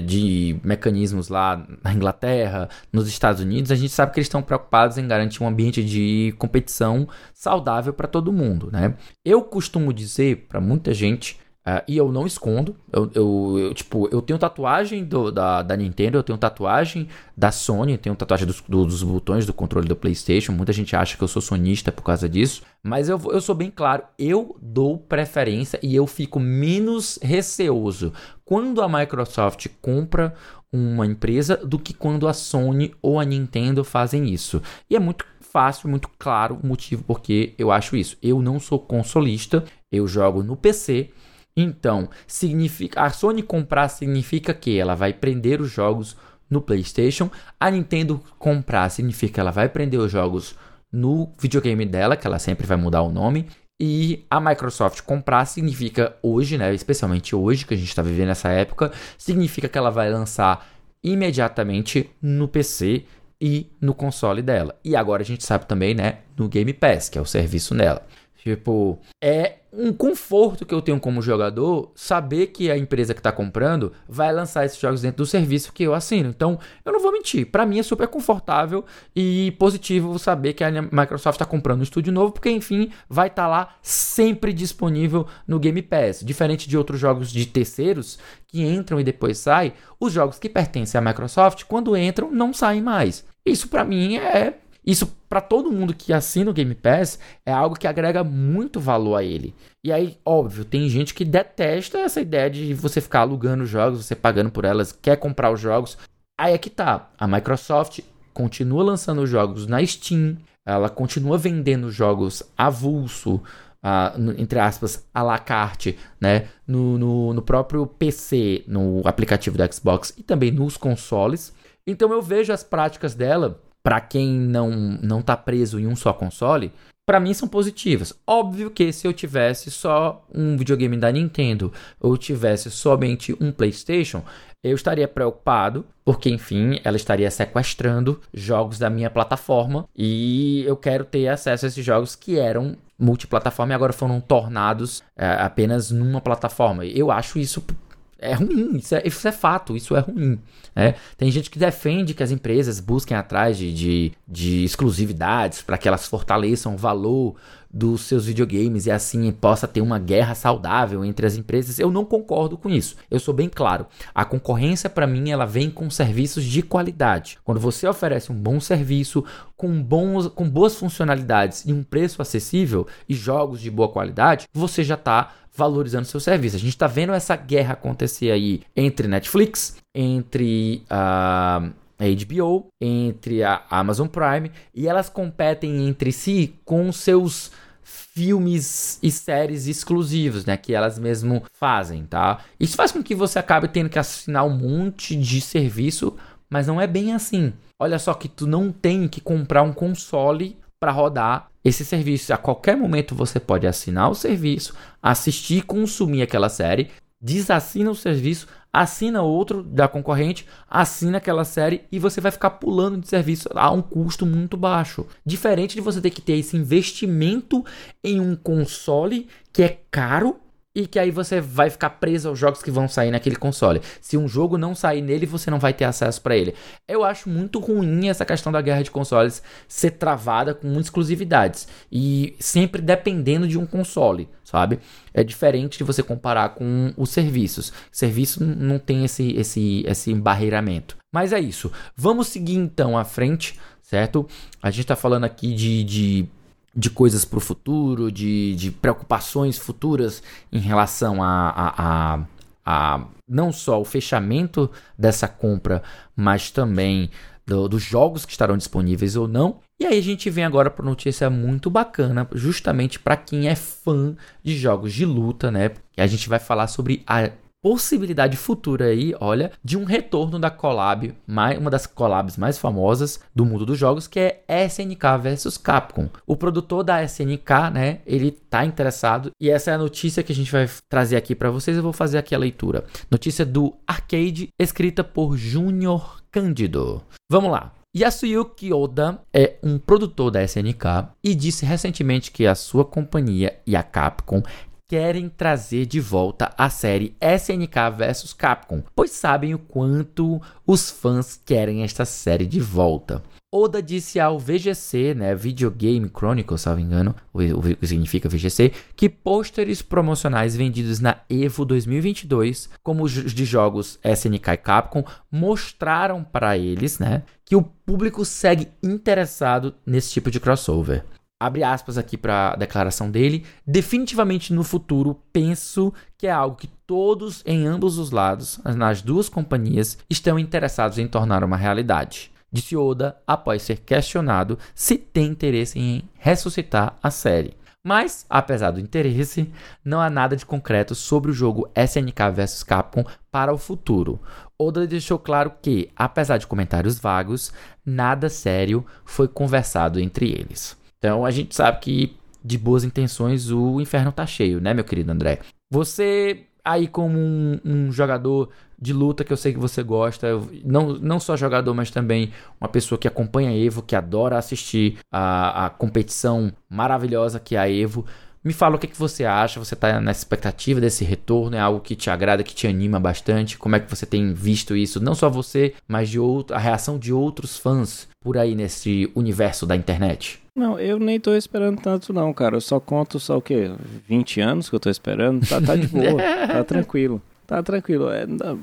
de mecanismos lá na Inglaterra, nos Estados Unidos, a gente sabe que eles estão preocupados em garantir um ambiente de competição saudável para todo mundo, né? Eu costumo dizer para muita gente Uh, e eu não escondo. Eu, eu, eu, tipo, eu tenho tatuagem do, da, da Nintendo, eu tenho tatuagem da Sony, eu tenho tatuagem dos, do, dos botões do controle do PlayStation. Muita gente acha que eu sou sonista por causa disso. Mas eu, eu sou bem claro, eu dou preferência e eu fico menos receoso quando a Microsoft compra uma empresa do que quando a Sony ou a Nintendo fazem isso. E é muito fácil, muito claro o motivo porque eu acho isso. Eu não sou consolista, eu jogo no PC então, significa a Sony comprar significa que ela vai prender os jogos no PlayStation. A Nintendo comprar significa que ela vai prender os jogos no videogame dela, que ela sempre vai mudar o nome. E a Microsoft comprar significa hoje, né, especialmente hoje que a gente está vivendo essa época, significa que ela vai lançar imediatamente no PC e no console dela. E agora a gente sabe também, né, no Game Pass, que é o serviço dela. Tipo, é um conforto que eu tenho como jogador saber que a empresa que está comprando vai lançar esses jogos dentro do serviço que eu assino. Então, eu não vou mentir, para mim é super confortável e positivo saber que a Microsoft está comprando um estúdio novo, porque enfim, vai estar tá lá sempre disponível no Game Pass. Diferente de outros jogos de terceiros que entram e depois saem, os jogos que pertencem à Microsoft, quando entram, não saem mais. Isso para mim é isso, para todo mundo que assina o Game Pass, é algo que agrega muito valor a ele. E aí, óbvio, tem gente que detesta essa ideia de você ficar alugando jogos, você pagando por elas, quer comprar os jogos. Aí é que tá. A Microsoft continua lançando jogos na Steam, ela continua vendendo jogos avulso, uh, entre aspas, à la carte, né? No, no, no próprio PC, no aplicativo do Xbox e também nos consoles. Então eu vejo as práticas dela para quem não não tá preso em um só console, para mim são positivas. Óbvio que se eu tivesse só um videogame da Nintendo ou tivesse somente um PlayStation, eu estaria preocupado, porque enfim, ela estaria sequestrando jogos da minha plataforma e eu quero ter acesso a esses jogos que eram multiplataforma e agora foram tornados é, apenas numa plataforma. Eu acho isso é ruim, isso é, isso é fato, isso é ruim. Né? Tem gente que defende que as empresas busquem atrás de, de, de exclusividades para que elas fortaleçam o valor dos seus videogames e assim possa ter uma guerra saudável entre as empresas. Eu não concordo com isso. Eu sou bem claro. A concorrência para mim ela vem com serviços de qualidade. Quando você oferece um bom serviço com bons com boas funcionalidades e um preço acessível e jogos de boa qualidade, você já está valorizando seu serviço. A gente está vendo essa guerra acontecer aí entre Netflix, entre a HBO, entre a Amazon Prime, e elas competem entre si com seus filmes e séries exclusivos, né, que elas mesmo fazem, tá? Isso faz com que você acabe tendo que assinar um monte de serviço, mas não é bem assim. Olha só que tu não tem que comprar um console para rodar esse serviço. A qualquer momento você pode assinar o serviço, assistir consumir aquela série, desassina o serviço, assina outro da concorrente, assina aquela série e você vai ficar pulando de serviço a um custo muito baixo. Diferente de você ter que ter esse investimento em um console que é caro e que aí você vai ficar preso aos jogos que vão sair naquele console. Se um jogo não sair nele, você não vai ter acesso para ele. Eu acho muito ruim essa questão da guerra de consoles ser travada com muitas exclusividades e sempre dependendo de um console, sabe? É diferente de você comparar com os serviços. Serviço não tem esse esse esse embarreiramento. Mas é isso. Vamos seguir então à frente, certo? A gente está falando aqui de, de de coisas para o futuro, de, de preocupações futuras em relação a, a, a, a, não só o fechamento dessa compra, mas também do, dos jogos que estarão disponíveis ou não. E aí a gente vem agora para notícia muito bacana, justamente para quem é fã de jogos de luta, né? A gente vai falar sobre a possibilidade futura aí, olha, de um retorno da collab, uma das collabs mais famosas do mundo dos jogos, que é SNK versus Capcom. O produtor da SNK, né, ele tá interessado e essa é a notícia que a gente vai trazer aqui para vocês. Eu vou fazer aqui a leitura. Notícia do Arcade, escrita por Junior Cândido. Vamos lá. Yasuyuki Oda é um produtor da SNK e disse recentemente que a sua companhia e a Capcom querem trazer de volta a série SNK vs Capcom, pois sabem o quanto os fãs querem esta série de volta. Oda disse ao VGC, né, Video Game Chronicles, se não me engano, o, que significa VGC, que pôsteres promocionais vendidos na EVO 2022, como os de jogos SNK e Capcom, mostraram para eles, né, que o público segue interessado nesse tipo de crossover. Abre aspas aqui para a declaração dele. Definitivamente no futuro penso que é algo que todos em ambos os lados, nas duas companhias, estão interessados em tornar uma realidade disse Oda após ser questionado se tem interesse em ressuscitar a série. Mas, apesar do interesse, não há nada de concreto sobre o jogo SNK vs Capcom para o futuro. Oda deixou claro que, apesar de comentários vagos, nada sério foi conversado entre eles. Então a gente sabe que de boas intenções o inferno tá cheio, né, meu querido André? Você aí como um, um jogador de luta que eu sei que você gosta, não, não só jogador, mas também uma pessoa que acompanha a Evo, que adora assistir a, a competição maravilhosa que é a Evo. Me fala o que, que você acha, você está nessa expectativa desse retorno, é algo que te agrada, que te anima bastante? Como é que você tem visto isso, não só você, mas de outro, a reação de outros fãs por aí nesse universo da internet? Não, eu nem tô esperando tanto não, cara. Eu só conto só o quê? 20 anos que eu tô esperando. Tá, tá de boa, tá tranquilo. Tá tranquilo, é, não,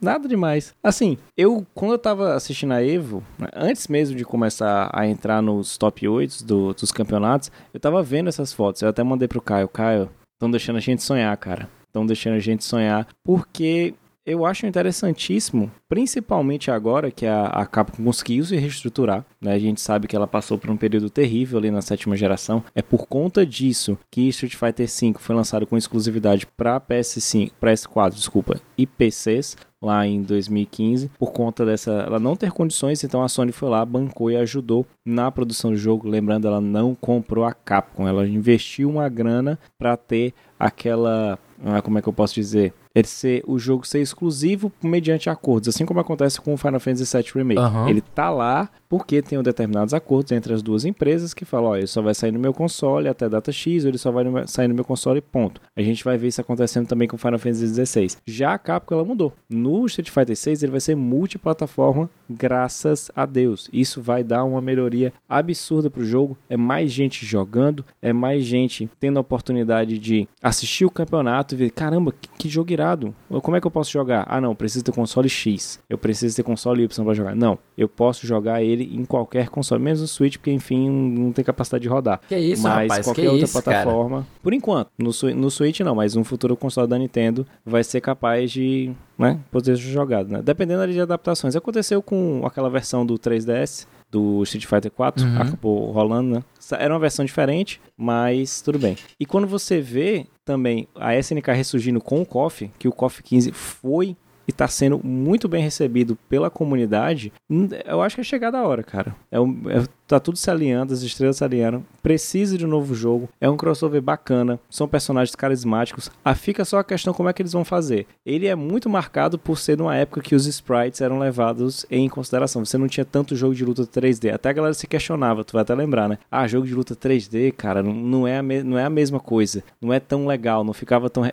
nada demais. Assim, eu, quando eu tava assistindo a Evo, né, antes mesmo de começar a entrar nos top 8 do, dos campeonatos, eu tava vendo essas fotos. Eu até mandei pro Caio, Caio, estão deixando a gente sonhar, cara. Estão deixando a gente sonhar, porque eu acho interessantíssimo, principalmente agora que a, a Capcom conseguiu se reestruturar. Né? A gente sabe que ela passou por um período terrível ali na sétima geração. É por conta disso que Street Fighter V foi lançado com exclusividade para PS5, PS4, desculpa, e PCs lá em 2015 por conta dessa ela não ter condições então a Sony foi lá bancou e ajudou na produção do jogo lembrando ela não comprou a Capcom ela investiu uma grana para ter aquela ah, como é que eu posso dizer ele ser o jogo ser exclusivo mediante acordos, assim como acontece com o Final Fantasy VII Remake. Uhum. Ele tá lá porque tem determinados acordos entre as duas empresas que falam, ó, ele só vai sair no meu console até data X, ou ele só vai no, sair no meu console ponto. A gente vai ver isso acontecendo também com Final Fantasy XVI. Já a Capcom ela mudou. No Street Fighter VI ele vai ser multiplataforma, graças a Deus. Isso vai dar uma melhoria absurda pro jogo. É mais gente jogando, é mais gente tendo a oportunidade de assistir o campeonato e ver, caramba, que, que jogo irado. Como é que eu posso jogar? Ah, não, preciso ter console X. Eu preciso ter console Y para jogar. Não, eu posso jogar ele em qualquer console, menos o Switch, porque enfim, não tem capacidade de rodar. Que isso, mas rapaz, qualquer outra isso, plataforma. Cara? Por enquanto, no, no Switch não, mas um futuro console da Nintendo vai ser capaz de né, poder ser jogado, né? Dependendo ali de adaptações. Aconteceu com aquela versão do 3DS, do Street Fighter 4, uhum. acabou rolando, né? Era uma versão diferente, mas tudo bem. E quando você vê também a SNK ressurgindo com o KOF, que o KOF 15 foi e está sendo muito bem recebido pela comunidade, eu acho que é chegada a hora, cara. É, é tá tudo se alinhando, as estrelas se alinharam. Precisa de um novo jogo. É um crossover bacana. São personagens carismáticos. Ah, fica só a questão como é que eles vão fazer. Ele é muito marcado por ser numa época que os sprites eram levados em consideração. Você não tinha tanto jogo de luta 3D. Até a galera se questionava, tu vai até lembrar, né? Ah, jogo de luta 3D, cara, não, não, é, a não é a mesma coisa. Não é tão legal, não ficava tão.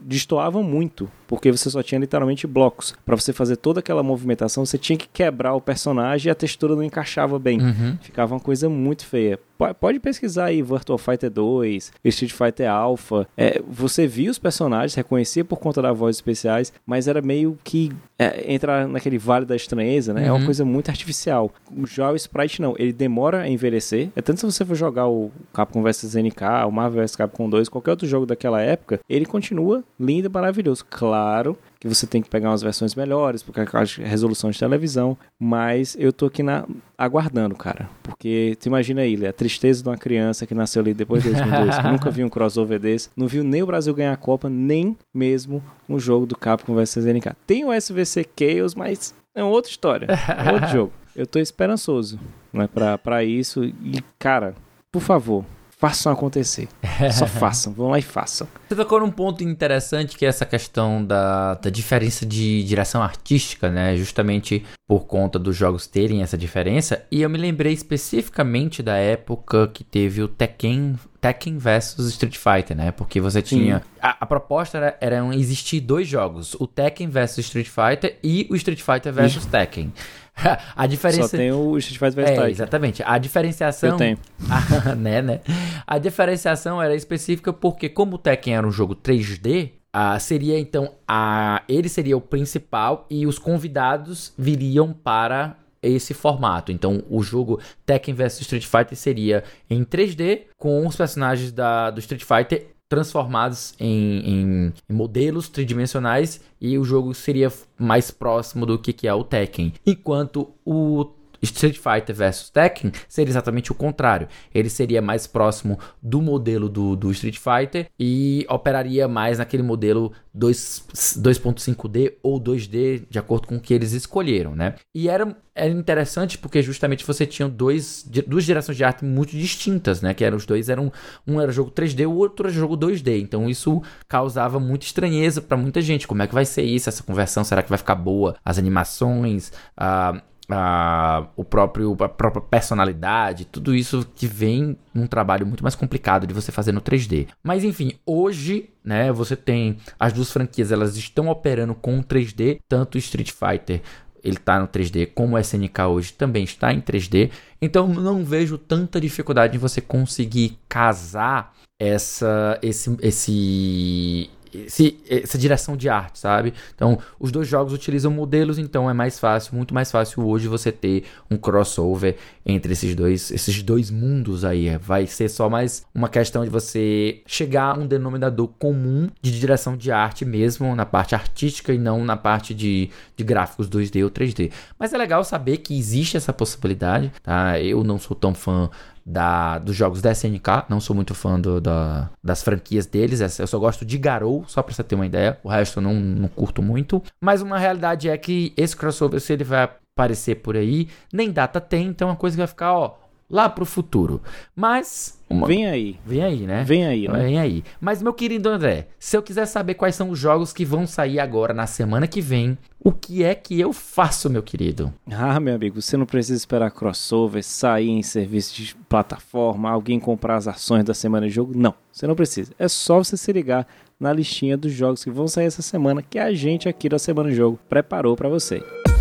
Destoava muito. Porque você só tinha literalmente blocos. para você fazer toda aquela movimentação, você tinha que quebrar o personagem e a textura não encaixava bem. Uhum. Ficava ficava uma coisa muito feia. Pode pesquisar aí Virtual Fighter 2, Street Fighter Alpha. É, você via os personagens, reconhecia por conta das vozes especiais, mas era meio que é, entrar naquele vale da estranheza, né? Uhum. É uma uhum. coisa muito artificial. Já o Sprite não, ele demora a envelhecer. É tanto se você for jogar o Capcom vs NK, o Marvel vs Capcom 2, qualquer outro jogo daquela época, ele continua lindo e maravilhoso. Claro que você tem que pegar umas versões melhores, porque é a resolução de televisão, mas eu tô aqui na, aguardando, cara. Porque tu imagina aí, a tristeza de uma criança que nasceu ali depois de 2002, que nunca viu um crossover desse, não viu nem o Brasil ganhar a Copa, nem mesmo um jogo do Capcom vs NK. Tem o SVC Chaos, mas é outra história, é outro jogo. Eu tô esperançoso, né, pra, pra isso. E, cara, por favor, façam acontecer. Só façam, vão lá e façam. Você tocou num ponto interessante que é essa questão da, da diferença de direção artística, né? Justamente por conta dos jogos terem essa diferença. E eu me lembrei especificamente da época que teve o Tekken Tekken versus Street Fighter, né? Porque você tinha. A, a, proposta era, era existir dois jogos: o Tekken versus Street Fighter e o Street Fighter versus Tekken. a diferença. Só tem o Street Fighter vs é. Exatamente. A diferenciação. Eu tenho. a, né, né? A diferenciação era específica porque, como o Tekken era um jogo 3D, Uh, seria então a ele seria o principal e os convidados viriam para esse formato. Então, o jogo Tekken vs Street Fighter seria em 3D com os personagens da, do Street Fighter transformados em, em, em, modelos tridimensionais e o jogo seria mais próximo do que, que é o Tekken. Enquanto o Street Fighter vs Tekken seria exatamente o contrário. Ele seria mais próximo do modelo do, do Street Fighter e operaria mais naquele modelo 2.5D ou 2D, de acordo com o que eles escolheram, né? E era, era interessante porque justamente você tinha dois, duas direções de arte muito distintas, né? Que eram os dois eram um era jogo 3D, o outro era jogo 2D. Então isso causava muita estranheza para muita gente. Como é que vai ser isso? Essa conversão será que vai ficar boa? As animações, a a, o próprio, a própria personalidade, tudo isso que vem num trabalho muito mais complicado de você fazer no 3D. Mas enfim, hoje, né, você tem as duas franquias, elas estão operando com 3D, tanto Street Fighter ele está no 3D, como o SNK hoje também está em 3D. Então não vejo tanta dificuldade em você conseguir casar essa, esse, esse, esse, essa direção de arte, sabe? Então, os dois jogos utilizam modelos, então é mais fácil, muito mais fácil hoje você ter um crossover entre esses dois, esses dois mundos aí. Vai ser só mais uma questão de você chegar a um denominador comum de direção de arte mesmo, na parte artística e não na parte de, de gráficos 2D ou 3D. Mas é legal saber que existe essa possibilidade, tá? Eu não sou tão fã da, dos jogos da SNK. Não sou muito fã do, da, das franquias deles. Eu só gosto de Garou, só pra você ter uma ideia. O resto eu não, não curto muito. Mas uma realidade é que esse crossover, se ele vai aparecer por aí, nem data tem, então é uma coisa que vai ficar, ó, lá pro futuro. Mas. Uma... Vem aí. Vem aí, né? Vem aí, né? Vem aí. Mas, meu querido André, se eu quiser saber quais são os jogos que vão sair agora na semana que vem, o que é que eu faço, meu querido? Ah, meu amigo, você não precisa esperar crossover, sair em serviço de plataforma, alguém comprar as ações da semana de jogo. Não, você não precisa. É só você se ligar na listinha dos jogos que vão sair essa semana que a gente aqui da Semana de Jogo preparou para você. Muito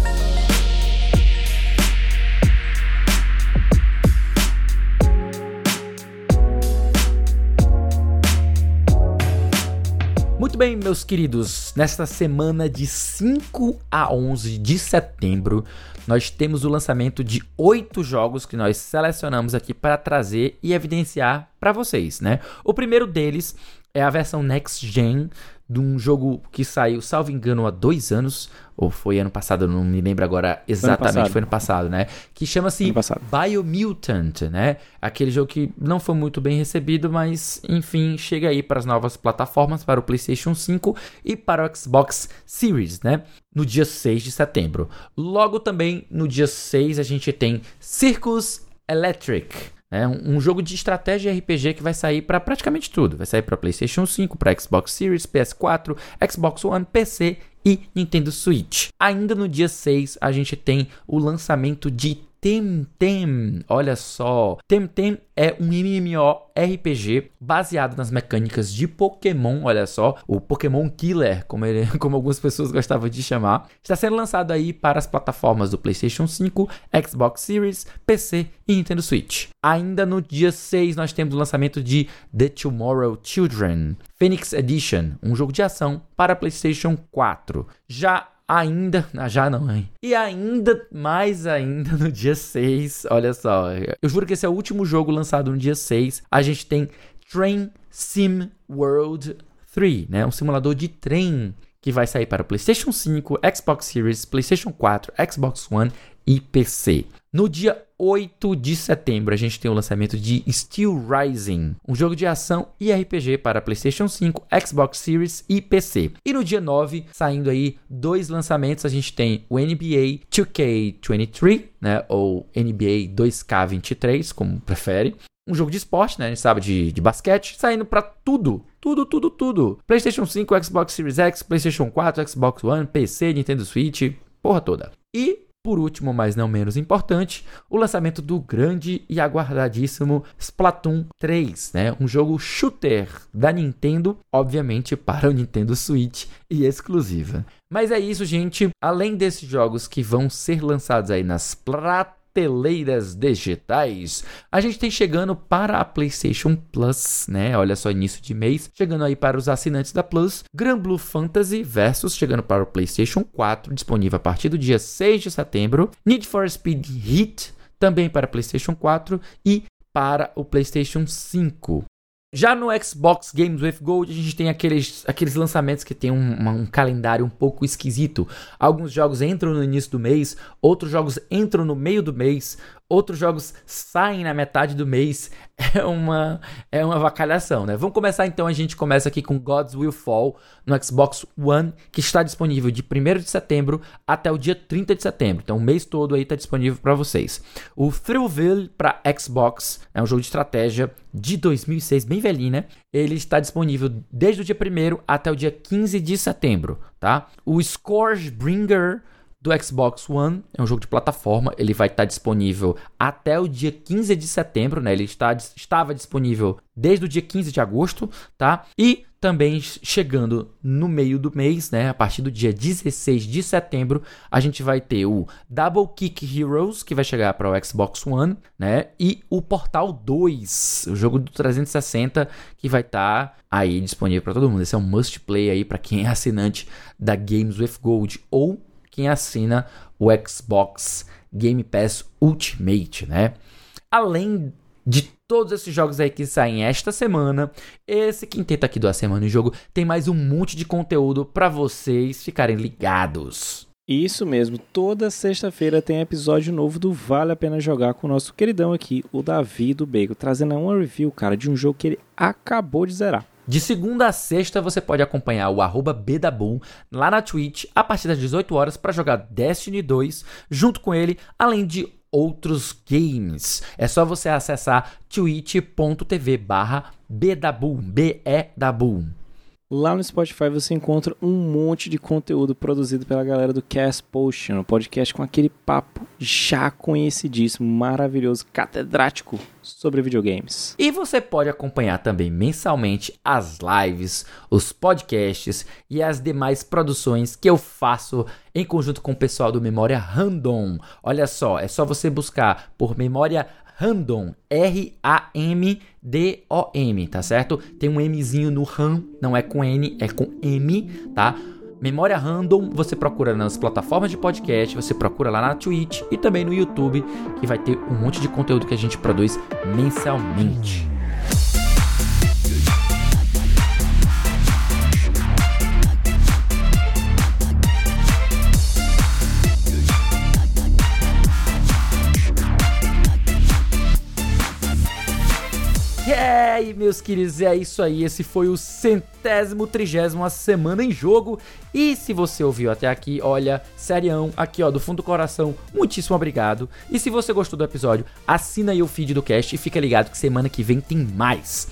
bem, meus queridos, nesta semana de 5 a 11 de setembro, nós temos o lançamento de oito jogos que nós selecionamos aqui para trazer e evidenciar para vocês, né? O primeiro deles é a versão Next Gen de um jogo que saiu, salvo engano, há dois anos, ou foi ano passado, não me lembro agora exatamente, foi ano passado, né? Que chama-se Biomutant, né? Aquele jogo que não foi muito bem recebido, mas enfim, chega aí para as novas plataformas, para o PlayStation 5 e para o Xbox Series, né? No dia 6 de setembro. Logo também no dia 6 a gente tem Circus Electric. É um, jogo de estratégia RPG que vai sair para praticamente tudo. Vai sair para PlayStation 5, para Xbox Series, PS4, Xbox One, PC e Nintendo Switch. Ainda no dia 6, a gente tem o lançamento de Temtem. Olha só, Temtem é um MMORPG baseado nas mecânicas de Pokémon, olha só, o Pokémon Killer, como, ele, como algumas pessoas gostavam de chamar. Está sendo lançado aí para as plataformas do PlayStation 5, Xbox Series, PC e Nintendo Switch. Ainda no dia 6 nós temos o lançamento de The Tomorrow Children, Phoenix Edition, um jogo de ação para PlayStation 4. Já ainda, ah, já não, hein? E ainda, mais ainda, no dia 6, olha só, eu juro que esse é o último jogo lançado no dia 6, a gente tem Train Sim World 3, né? Um simulador de trem que vai sair para PlayStation 5, Xbox Series, PlayStation 4, Xbox One e PC. No dia 8 de setembro, a gente tem o lançamento de Steel Rising, um jogo de ação e RPG para PlayStation 5, Xbox Series e PC. E no dia 9, saindo aí dois lançamentos, a gente tem o NBA 2K23, né, ou NBA 2K23, como prefere, um jogo de esporte, né? A gente sabe de, de basquete, saindo para tudo, tudo, tudo, tudo. PlayStation 5, Xbox Series X, PlayStation 4, Xbox One, PC, Nintendo Switch, porra toda. E por último, mas não menos importante, o lançamento do grande e aguardadíssimo Splatoon 3, né? Um jogo shooter da Nintendo, obviamente para o Nintendo Switch e exclusiva. Mas é isso, gente. Além desses jogos que vão ser lançados aí nas plataformas prateleiras digitais. A gente tem chegando para a PlayStation Plus, né? Olha só, início de mês, chegando aí para os assinantes da Plus, Gran Blue Fantasy Versus chegando para o PlayStation 4, disponível a partir do dia 6 de setembro, Need for Speed Heat também para PlayStation 4 e para o PlayStation 5. Já no Xbox Games with Gold, a gente tem aqueles, aqueles lançamentos que tem um, um, calendário um pouco esquisito. Alguns jogos entram no início do mês, outros jogos entram no meio do mês, outros jogos saem na metade do mês. É uma é uma vacalhação, né? Vamos começar então, a gente começa aqui com Gods Will Fall no Xbox One, que está disponível de 1 de setembro até o dia 30 de setembro. Então, o mês todo aí está disponível para vocês. O Thrillville para Xbox é um jogo de estratégia de 2006, bem velhinho, né? Ele está disponível desde o dia 1 até o dia 15 de setembro, tá? O Scourgebringer do Xbox One. É um jogo de plataforma. Ele vai estar disponível até o dia 15 de setembro, né? Ele está, estava disponível desde o dia 15 de agosto, tá? E também chegando no meio do mês, né? A partir do dia 16 de setembro, a gente vai ter o Double Kick Heroes, que vai chegar para o Xbox One, né? E o Portal 2, o jogo do 360, que vai estar tá aí disponível para todo mundo. Esse é um must play aí para quem é assinante da Games with Gold ou quem assina o Xbox Game Pass Ultimate, né? Além de todos esses jogos aí que saem esta semana, esse quinteto aqui do A Semana em Jogo tem mais um monte de conteúdo para vocês ficarem ligados. Isso mesmo, toda sexta-feira tem episódio novo do Vale a Pena Jogar com o nosso queridão aqui, o Davi do Bacon, trazendo uma review, cara, de um jogo que ele acabou de zerar. De segunda a sexta você pode acompanhar o arroba Bedaboom lá na Twitch a partir das 18 horas para jogar Destiny 2 junto com ele, além de outros games. É só você acessar twitch.tv barra Bedaboom, B-E-Daboom. Lá no Spotify você encontra um monte de conteúdo produzido pela galera do Cast Potion, um podcast com aquele papo já conhecidíssimo, maravilhoso, catedrático sobre videogames. E você pode acompanhar também mensalmente as lives, os podcasts e as demais produções que eu faço em conjunto com o pessoal do Memória Random. Olha só, é só você buscar por Memória Random, R-A-M-D-O-M, tá certo? Tem um Mzinho no RAM, não é com N, é com M, tá? Memória Random, você procura nas plataformas de podcast, você procura lá na Twitch e também no YouTube, que vai ter um monte de conteúdo que a gente produz mensalmente. Aí, meus queridos, é isso aí. Esse foi o centésimo, trigésimo, a semana em jogo. E se você ouviu até aqui, olha, serião, aqui ó, do fundo do coração, muitíssimo obrigado. E se você gostou do episódio, assina aí o feed do cast e fica ligado que semana que vem tem mais.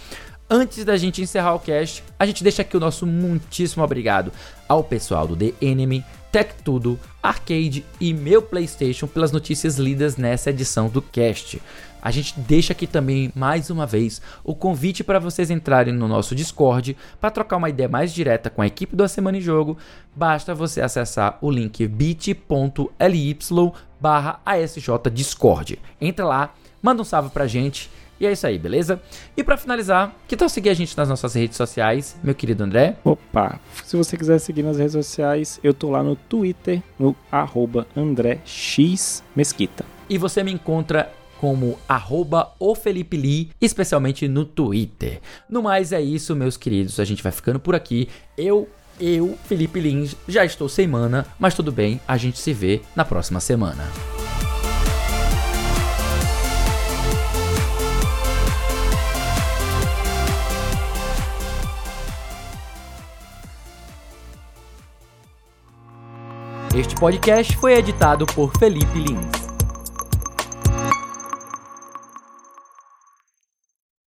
Antes da gente encerrar o cast, a gente deixa aqui o nosso muitíssimo obrigado ao pessoal do The Enemy, Tech Tudo, Arcade e meu PlayStation pelas notícias lidas nessa edição do cast a gente deixa aqui também mais uma vez o convite para vocês entrarem no nosso Discord para trocar uma ideia mais direta com a equipe do A Semana em Jogo. Basta você acessar o link bit.ly barra Discord. Entra lá, manda um salve pra gente e é isso aí, beleza? E para finalizar, que tal seguir a gente nas nossas redes sociais, meu querido André? Opa, se você quiser seguir nas redes sociais, eu tô lá no Twitter, no arroba André X Mesquita. E você me encontra como arroba Lee, especialmente no Twitter. No mais é isso, meus queridos. A gente vai ficando por aqui. Eu, eu, Felipe Lins, já estou sem mana, mas tudo bem, a gente se vê na próxima semana. Este podcast foi editado por Felipe Lins.